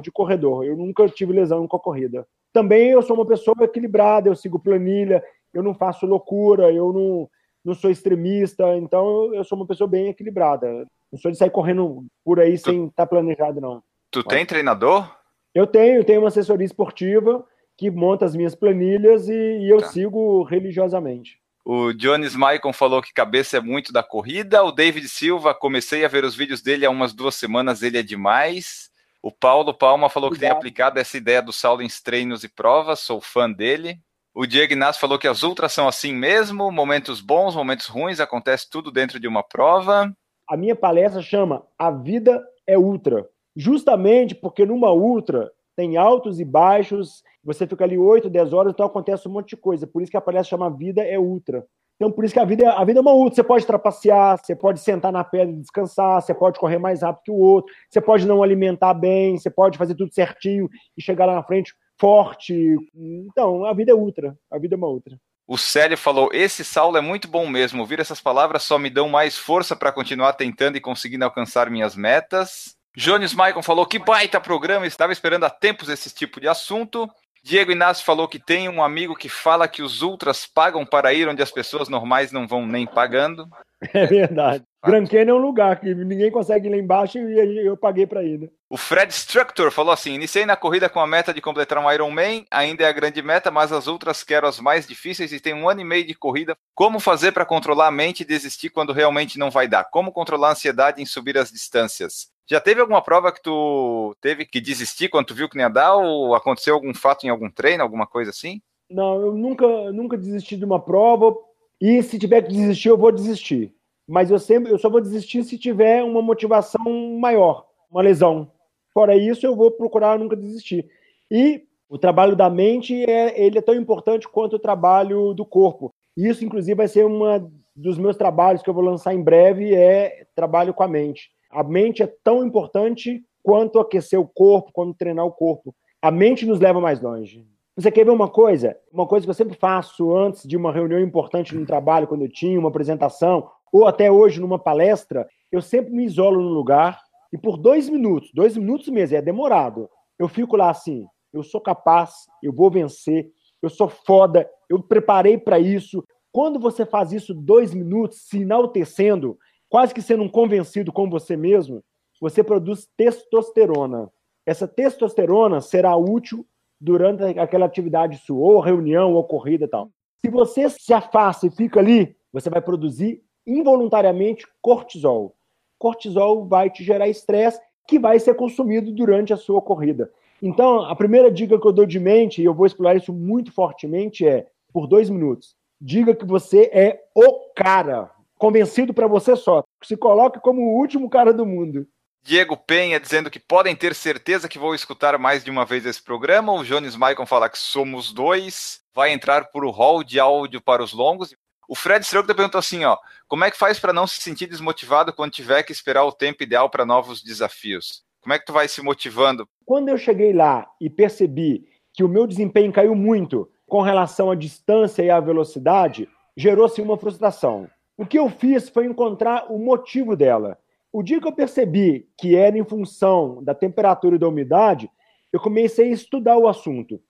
de corredor. Eu nunca tive lesão com a corrida. Também eu sou uma pessoa equilibrada, eu sigo planilha, eu não faço loucura, eu não, não sou extremista, então eu sou uma pessoa bem equilibrada. Não sou de sair correndo por aí tu, sem estar tá planejado, não. Tu tem treinador? Eu tenho, eu tenho uma assessoria esportiva que monta as minhas planilhas e, e eu tá. sigo religiosamente. O Jones Maicon falou que cabeça é muito da corrida. O David Silva, comecei a ver os vídeos dele há umas duas semanas, ele é demais. O Paulo Palma falou Obrigado. que tem aplicado essa ideia do Saulo em treinos e provas, sou fã dele. O Diego Inácio falou que as ultras são assim mesmo, momentos bons, momentos ruins, acontece tudo dentro de uma prova a minha palestra chama A Vida é Ultra. Justamente porque numa ultra tem altos e baixos, você fica ali 8, 10 horas, então acontece um monte de coisa. Por isso que a palestra chama Vida é Ultra. Então, por isso que a vida, é, a vida é uma ultra. Você pode trapacear, você pode sentar na pedra e descansar, você pode correr mais rápido que o outro, você pode não alimentar bem, você pode fazer tudo certinho e chegar lá na frente forte. Então, a vida é ultra. A vida é uma ultra. O Célio falou: Esse Saulo é muito bom mesmo. Ouvir essas palavras só me dão mais força para continuar tentando e conseguindo alcançar minhas metas. Jones Maicon falou: Que baita programa, estava esperando há tempos esse tipo de assunto. Diego Inácio falou que tem um amigo que fala que os ultras pagam para ir onde as pessoas normais não vão nem pagando. É verdade. Grand Canyon é um lugar que ninguém consegue ir lá embaixo e eu paguei para ir. Né? O Fred Structor falou assim: iniciei na corrida com a meta de completar um Ironman, ainda é a grande meta, mas as outras quero as mais difíceis e tem um ano e meio de corrida. Como fazer para controlar a mente e desistir quando realmente não vai dar? Como controlar a ansiedade em subir as distâncias? Já teve alguma prova que tu teve que desistir quando tu viu que não ia dar? Ou aconteceu algum fato em algum treino, alguma coisa assim? Não, eu nunca, nunca desisti de uma prova. E se tiver que desistir, eu vou desistir mas eu sempre eu só vou desistir se tiver uma motivação maior, uma lesão. Fora isso, eu vou procurar nunca desistir. E o trabalho da mente é ele é tão importante quanto o trabalho do corpo. Isso, inclusive, vai ser um dos meus trabalhos que eu vou lançar em breve é trabalho com a mente. A mente é tão importante quanto aquecer o corpo, quanto treinar o corpo. A mente nos leva mais longe. Você quer ver uma coisa? Uma coisa que eu sempre faço antes de uma reunião importante no trabalho, quando eu tinha uma apresentação ou até hoje numa palestra, eu sempre me isolo no lugar e por dois minutos, dois minutos mesmo, é demorado, eu fico lá assim, eu sou capaz, eu vou vencer, eu sou foda, eu preparei para isso. Quando você faz isso dois minutos, se enaltecendo, quase que sendo um convencido com você mesmo, você produz testosterona. Essa testosterona será útil durante aquela atividade sua, ou reunião, ou corrida e tal. Se você se afasta e fica ali, você vai produzir involuntariamente cortisol. Cortisol vai te gerar estresse que vai ser consumido durante a sua corrida. Então, a primeira dica que eu dou de mente, e eu vou explorar isso muito fortemente, é por dois minutos. Diga que você é o cara, convencido para você só. Se coloque como o último cara do mundo. Diego Penha dizendo que podem ter certeza que vou escutar mais de uma vez esse programa. O Jones Maicon fala que somos dois. Vai entrar por o hall de áudio para os longos. O Fred Stroke perguntou assim, ó, como é que faz para não se sentir desmotivado quando tiver que esperar o tempo ideal para novos desafios? Como é que tu vai se motivando? Quando eu cheguei lá e percebi que o meu desempenho caiu muito com relação à distância e à velocidade, gerou-se uma frustração. O que eu fiz foi encontrar o motivo dela. O dia que eu percebi que era em função da temperatura e da umidade, eu comecei a estudar o assunto.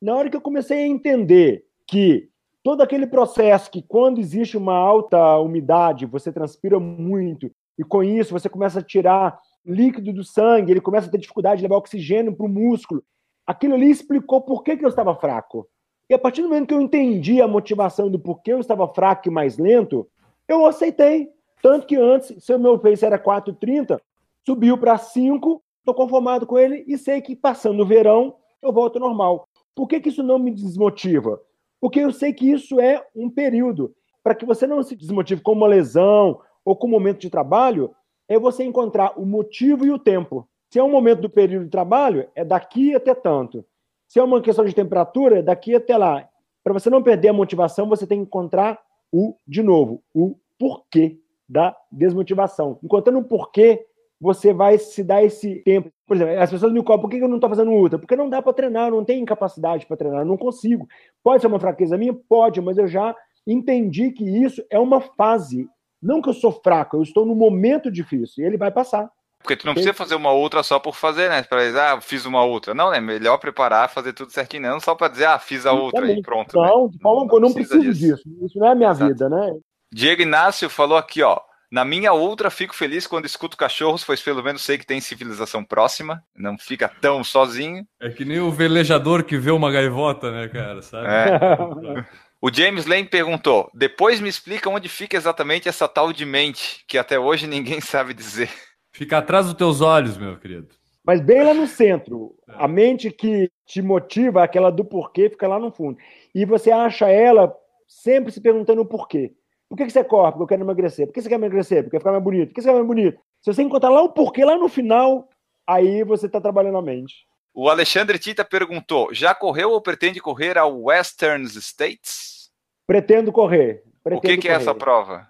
Na hora que eu comecei a entender que todo aquele processo que quando existe uma alta umidade, você transpira muito e com isso você começa a tirar líquido do sangue, ele começa a ter dificuldade de levar oxigênio para o músculo. Aquilo ali explicou por que, que eu estava fraco. E a partir do momento que eu entendi a motivação do porquê eu estava fraco e mais lento, eu aceitei. Tanto que antes, se o meu pace era 4,30, subiu para 5, estou conformado com ele e sei que passando o verão eu volto normal. Por que, que isso não me desmotiva? Porque eu sei que isso é um período. Para que você não se desmotive com uma lesão ou com um momento de trabalho, é você encontrar o motivo e o tempo. Se é um momento do período de trabalho, é daqui até tanto. Se é uma questão de temperatura, é daqui até lá. Para você não perder a motivação, você tem que encontrar o, de novo, o porquê da desmotivação. Encontrando um porquê, você vai se dar esse tempo. Por exemplo, as pessoas me cobram, por que eu não estou fazendo ultra? Porque não dá para treinar, não tenho capacidade para treinar, não consigo. Pode ser uma fraqueza minha? Pode, mas eu já entendi que isso é uma fase. Não que eu sou fraco, eu estou num momento difícil e ele vai passar. Porque tu não precisa fazer uma outra só por fazer, né? Para dizer, ah, fiz uma outra. Não, é melhor preparar, fazer tudo certinho, não só para dizer, ah, fiz a outra e pronto. Não, né? de forma não, não preciso disso. disso. Isso não é a minha Exato. vida, né? Diego Inácio falou aqui, ó. Na minha outra, fico feliz quando escuto cachorros, pois pelo menos sei que tem civilização próxima, não fica tão sozinho. É que nem o velejador que vê uma gaivota, né, cara? Sabe? É. o James Lane perguntou: depois me explica onde fica exatamente essa tal de mente, que até hoje ninguém sabe dizer. Fica atrás dos teus olhos, meu querido. Mas bem lá no centro. A mente que te motiva, aquela do porquê, fica lá no fundo. E você acha ela sempre se perguntando o porquê. Por que, você corre? Porque eu quero emagrecer. Por que você quer emagrecer? Porque quer ficar mais bonito. Por que você quer mais bonito? Se você encontrar lá o porquê, lá no final, aí você está trabalhando a mente. O Alexandre Tita perguntou: já correu ou pretende correr ao Western States? Pretendo correr. Pretendo o que, que é essa prova?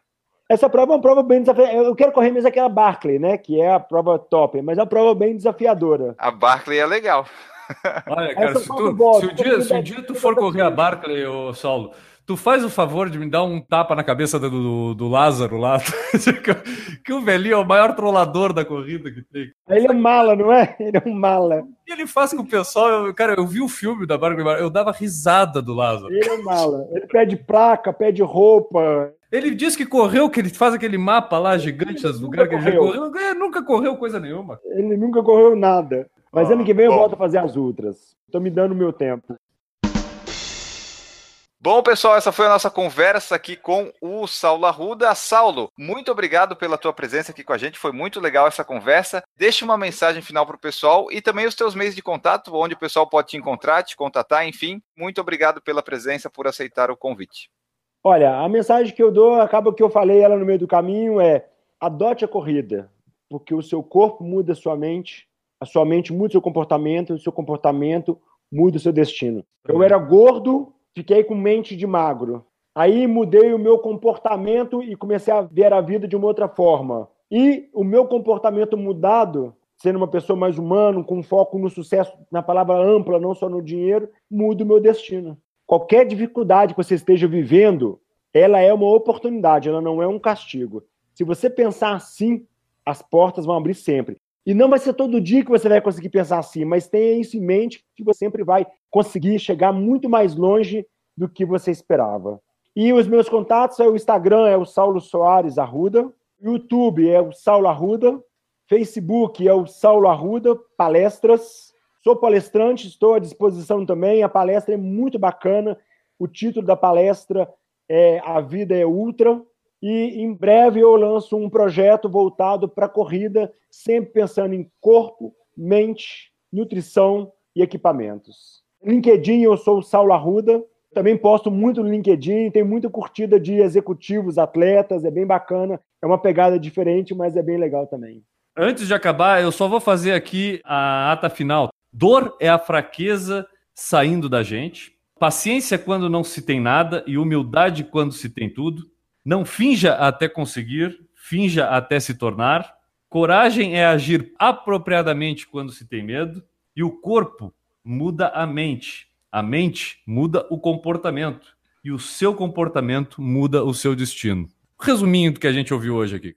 Essa prova é uma prova bem desafiadora. Eu quero correr mesmo aquela Barclay, né? Que é a prova top, mas é uma prova bem desafiadora. A Barclay é legal. Olha, cara, se, tu, se, um dia, se um dia tu for correr a Barclay, ô Saulo, Tu faz o favor de me dar um tapa na cabeça do, do, do Lázaro lá, que o velhinho é o maior trollador da corrida que tem. Ele é mala, não é? Ele é um mala. E ele faz com o pessoal, eu, cara, eu vi o filme da Bárbara, eu dava risada do Lázaro. Ele é mala. Ele pede placa, pede roupa. Ele diz que correu, que ele faz aquele mapa lá gigante dos lugares que ele já correu. Ele é, nunca correu coisa nenhuma. Ele nunca correu nada. Mas ah, ano que vem bom. eu volto a fazer as ultras. Tô me dando meu tempo. Bom, pessoal, essa foi a nossa conversa aqui com o Saulo Arruda. Saulo, muito obrigado pela tua presença aqui com a gente. Foi muito legal essa conversa. Deixa uma mensagem final para o pessoal e também os teus meios de contato, onde o pessoal pode te encontrar, te contatar, enfim. Muito obrigado pela presença, por aceitar o convite. Olha, a mensagem que eu dou, acaba que eu falei ela no meio do caminho, é adote a corrida, porque o seu corpo muda a sua mente, a sua mente muda o seu comportamento, o seu comportamento muda o seu destino. Eu era gordo, fiquei com mente de magro. Aí mudei o meu comportamento e comecei a ver a vida de uma outra forma. E o meu comportamento mudado, sendo uma pessoa mais humana, com foco no sucesso, na palavra ampla, não só no dinheiro, muda o meu destino. Qualquer dificuldade que você esteja vivendo, ela é uma oportunidade, ela não é um castigo. Se você pensar assim, as portas vão abrir sempre. E não vai ser todo dia que você vai conseguir pensar assim, mas tenha isso em mente que você sempre vai conseguir chegar muito mais longe do que você esperava. E os meus contatos é o Instagram é o Saulo Soares Arruda, YouTube é o Saulo Arruda, Facebook é o Saulo Arruda Palestras. Sou palestrante, estou à disposição também. A palestra é muito bacana. O título da palestra é A Vida é Ultra. E em breve eu lanço um projeto voltado para a corrida, sempre pensando em corpo, mente, nutrição e equipamentos. LinkedIn, eu sou o Saulo Arruda. Também posto muito no LinkedIn, tem muita curtida de executivos, atletas, é bem bacana. É uma pegada diferente, mas é bem legal também. Antes de acabar, eu só vou fazer aqui a ata final. Dor é a fraqueza saindo da gente. Paciência quando não se tem nada e humildade quando se tem tudo. Não finja até conseguir, finja até se tornar. Coragem é agir apropriadamente quando se tem medo. E o corpo muda a mente. A mente muda o comportamento. E o seu comportamento muda o seu destino. Resuminho do que a gente ouviu hoje aqui.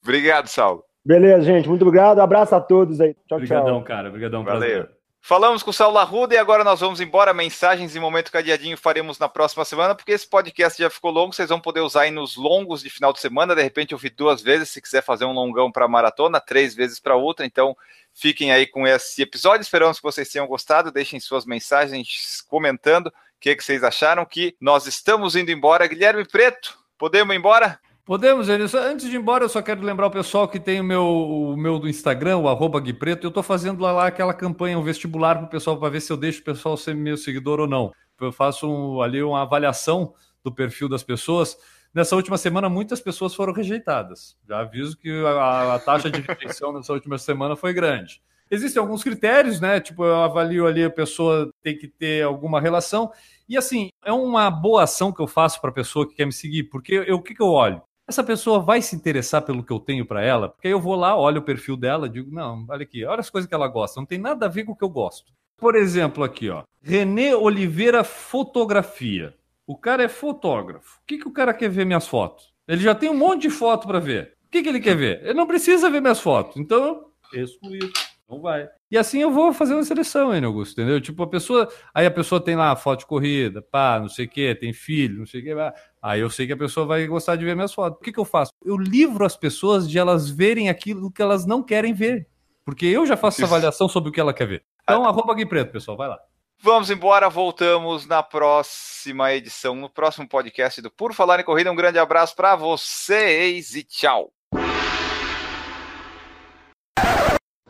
Obrigado, Saulo. Beleza, gente. Muito obrigado. Abraço a todos aí. Tchau, Obrigadão, tchau. cara. Obrigadão. Valeu. prazer. Falamos com o Saulo Arruda e agora nós vamos embora. Mensagens e momento cadeadinho faremos na próxima semana, porque esse podcast já ficou longo. Vocês vão poder usar aí nos longos de final de semana. De repente, eu vi duas vezes. Se quiser fazer um longão para maratona, três vezes para outra. Então, fiquem aí com esse episódio. Esperamos que vocês tenham gostado. Deixem suas mensagens comentando o que, que vocês acharam. Que nós estamos indo embora. Guilherme Preto, podemos ir embora? Podemos, Enilson. Antes de ir embora, eu só quero lembrar o pessoal que tem o meu, o meu do Instagram, o arroba Gui Preto. Eu tô fazendo lá, lá aquela campanha, um vestibular pro pessoal para ver se eu deixo o pessoal ser meu seguidor ou não. Eu faço um- ali uma avaliação do perfil das pessoas. Nessa última semana, muitas pessoas foram rejeitadas. Já aviso que a, a taxa de rejeição nessa última semana foi grande. Existem alguns critérios, né? Tipo, eu avalio ali a pessoa tem que ter alguma relação. E assim, é uma boa ação que eu faço para a pessoa que quer me seguir, porque eu, o que, que eu olho? Essa pessoa vai se interessar pelo que eu tenho para ela? Porque aí eu vou lá, olho o perfil dela, digo, não, olha aqui, olha as coisas que ela gosta, não tem nada a ver com o que eu gosto. Por exemplo, aqui, ó, Renê Oliveira Fotografia. O cara é fotógrafo. O que, que o cara quer ver minhas fotos? Ele já tem um monte de foto para ver. O que, que ele quer ver? Ele não precisa ver minhas fotos. Então, eu excluí. Não vai. E assim eu vou fazendo a seleção, hein, Augusto, entendeu? Tipo, a pessoa. Aí a pessoa tem lá foto de corrida, pá, não sei o quê, tem filho, não sei o quê. Aí eu sei que a pessoa vai gostar de ver minhas fotos. O que, que eu faço? Eu livro as pessoas de elas verem aquilo que elas não querem ver. Porque eu já faço essa Isso. avaliação sobre o que ela quer ver. Então, arroba Gui Preto, pessoal, vai lá. Vamos embora, voltamos na próxima edição, no próximo podcast do Por Falar em Corrida. Um grande abraço para vocês e tchau.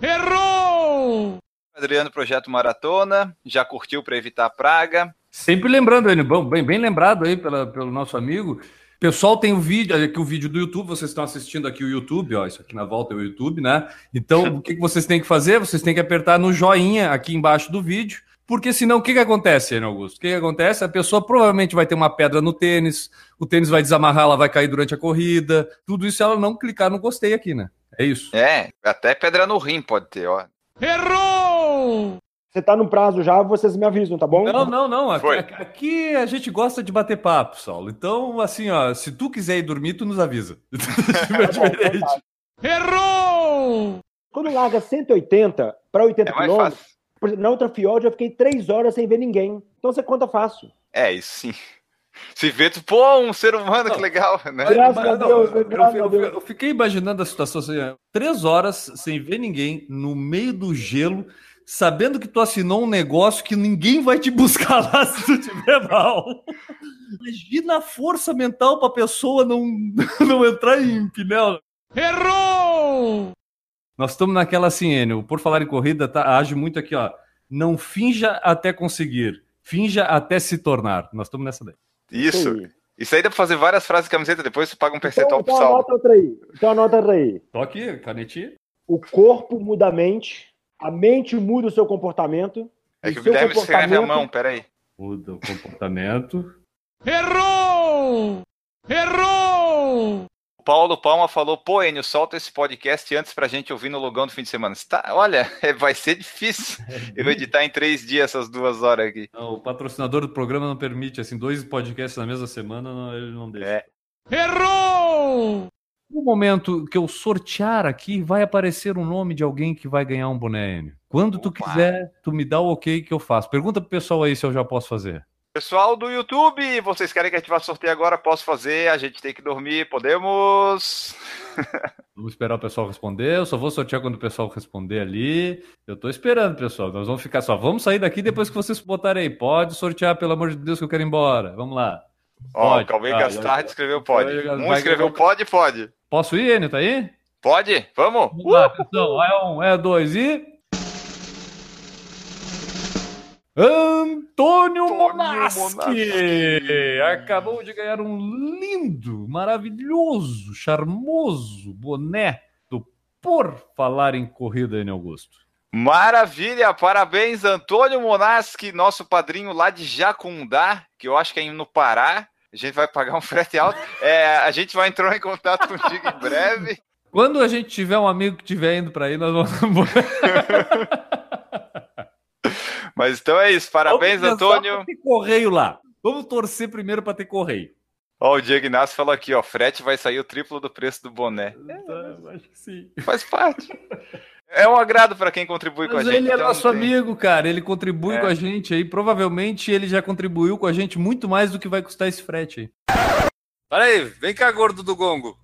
Errou! Adriano, Projeto Maratona, já curtiu para evitar a praga? Sempre lembrando, bom, bem, bem lembrado aí pela, pelo nosso amigo. Pessoal, tem o vídeo, aqui o vídeo do YouTube, vocês estão assistindo aqui o YouTube, ó, isso aqui na volta é o YouTube, né? Então, o que, que vocês têm que fazer? Vocês têm que apertar no joinha aqui embaixo do vídeo, porque senão o que, que acontece, Enio Augusto? O que, que acontece? A pessoa provavelmente vai ter uma pedra no tênis, o tênis vai desamarrar, ela vai cair durante a corrida, tudo isso se ela não clicar no gostei aqui, né? É isso. É, até pedra no rim pode ter, ó. Errou! Você tá no prazo já, vocês me avisam, tá bom? Não, não, não. Aqui, aqui a gente gosta de bater papo, Saulo. Então, assim, ó, se tu quiser ir dormir, tu nos avisa. Tá bom, então tá. Errou! Quando larga 180 para 80 É quilômetros, na outra fiord eu fiquei três horas sem ver ninguém. Então você conta fácil. É, isso sim. Se vê, tu, pô, um ser humano, que legal, né? Graças a não, Deus, eu- graças eu, a Deus. eu fiquei imaginando a situação assim, três horas sem ver ninguém, no meio do gelo, sabendo que tu assinou um negócio que ninguém vai te buscar lá se tu tiver mal. Imagina a força mental pra pessoa não, não entrar em pneu. Errou! Nós estamos naquela assim, Enio, por falar em corrida, tá, age muito aqui, ó. Não finja até conseguir, finja até se tornar. Nós estamos nessa daí. Isso. aí. Isso aí dá pra fazer várias frases de camiseta, depois tu paga um Então, percentual pro então saldo. anota outra aí. Então anota outra aí. Tô aqui, canetinha. O corpo muda a mente, a mente muda o seu comportamento. É que o Guilherme escreve a comportamento- mão, peraí. Muda o comportamento. Errou! Errou! Paulo Palma falou: pô, Enio, solta esse podcast antes pra gente ouvir no logão do fim de semana. Tá, olha, vai ser difícil eu editar em três dias essas duas horas aqui. Não, o patrocinador do programa não permite, assim, dois podcasts na mesma semana, não, ele não deixa. É. Errou! No momento que eu sortear aqui, vai aparecer o nome de alguém que vai ganhar um boné, Enio. Quando tu Opa. quiser, tu me dá o ok que eu faço. Pergunta pro pessoal aí se eu já posso fazer. Pessoal do YouTube, vocês querem que a gente vá sorteio agora? Posso fazer, a gente tem que dormir, podemos? Vamos esperar o pessoal responder. Eu só vou sortear quando o pessoal responder ali. Eu tô esperando, pessoal. Nós vamos ficar só. Vamos sair daqui depois que vocês botarem aí. Pode sortear, pelo amor de Deus, que eu quero ir embora. Vamos lá. Ó, Pode. o Calvin Ah, Gastardi escreveu pode. Um escreveu pode, pode. Posso ir, Enio? Tá aí? Pode? Vamos? Vamos lá, atenção. É um, é dois e. Antônio Antônio Monaschi Monaschi. acabou de ganhar um lindo, maravilhoso, charmoso boné do Por Falar em Corrida, Enio Augusto. Maravilha, parabéns, Antônio Monaschi, nosso padrinho lá de Jacundá, que eu acho que é no Pará. A gente vai pagar um frete alto. É, a gente vai entrar em contato contigo em breve. Quando a gente tiver um amigo que estiver indo para aí, nós vamos. Mas então é isso, parabéns, Vamos Antônio. correio lá. Vamos torcer primeiro para ter correio. Ó, o Diego Inácio falou aqui, ó, frete vai sair o triplo do preço do boné. Eu acho que sim. Faz parte. É um agrado para quem contribui com a Mas gente. ele é então nosso tem- amigo, cara. Ele contribui É. com a gente aí. Provavelmente ele já contribuiu com a gente muito mais do que vai custar esse frete aí. Peraí, vem cá, gordo do gongo.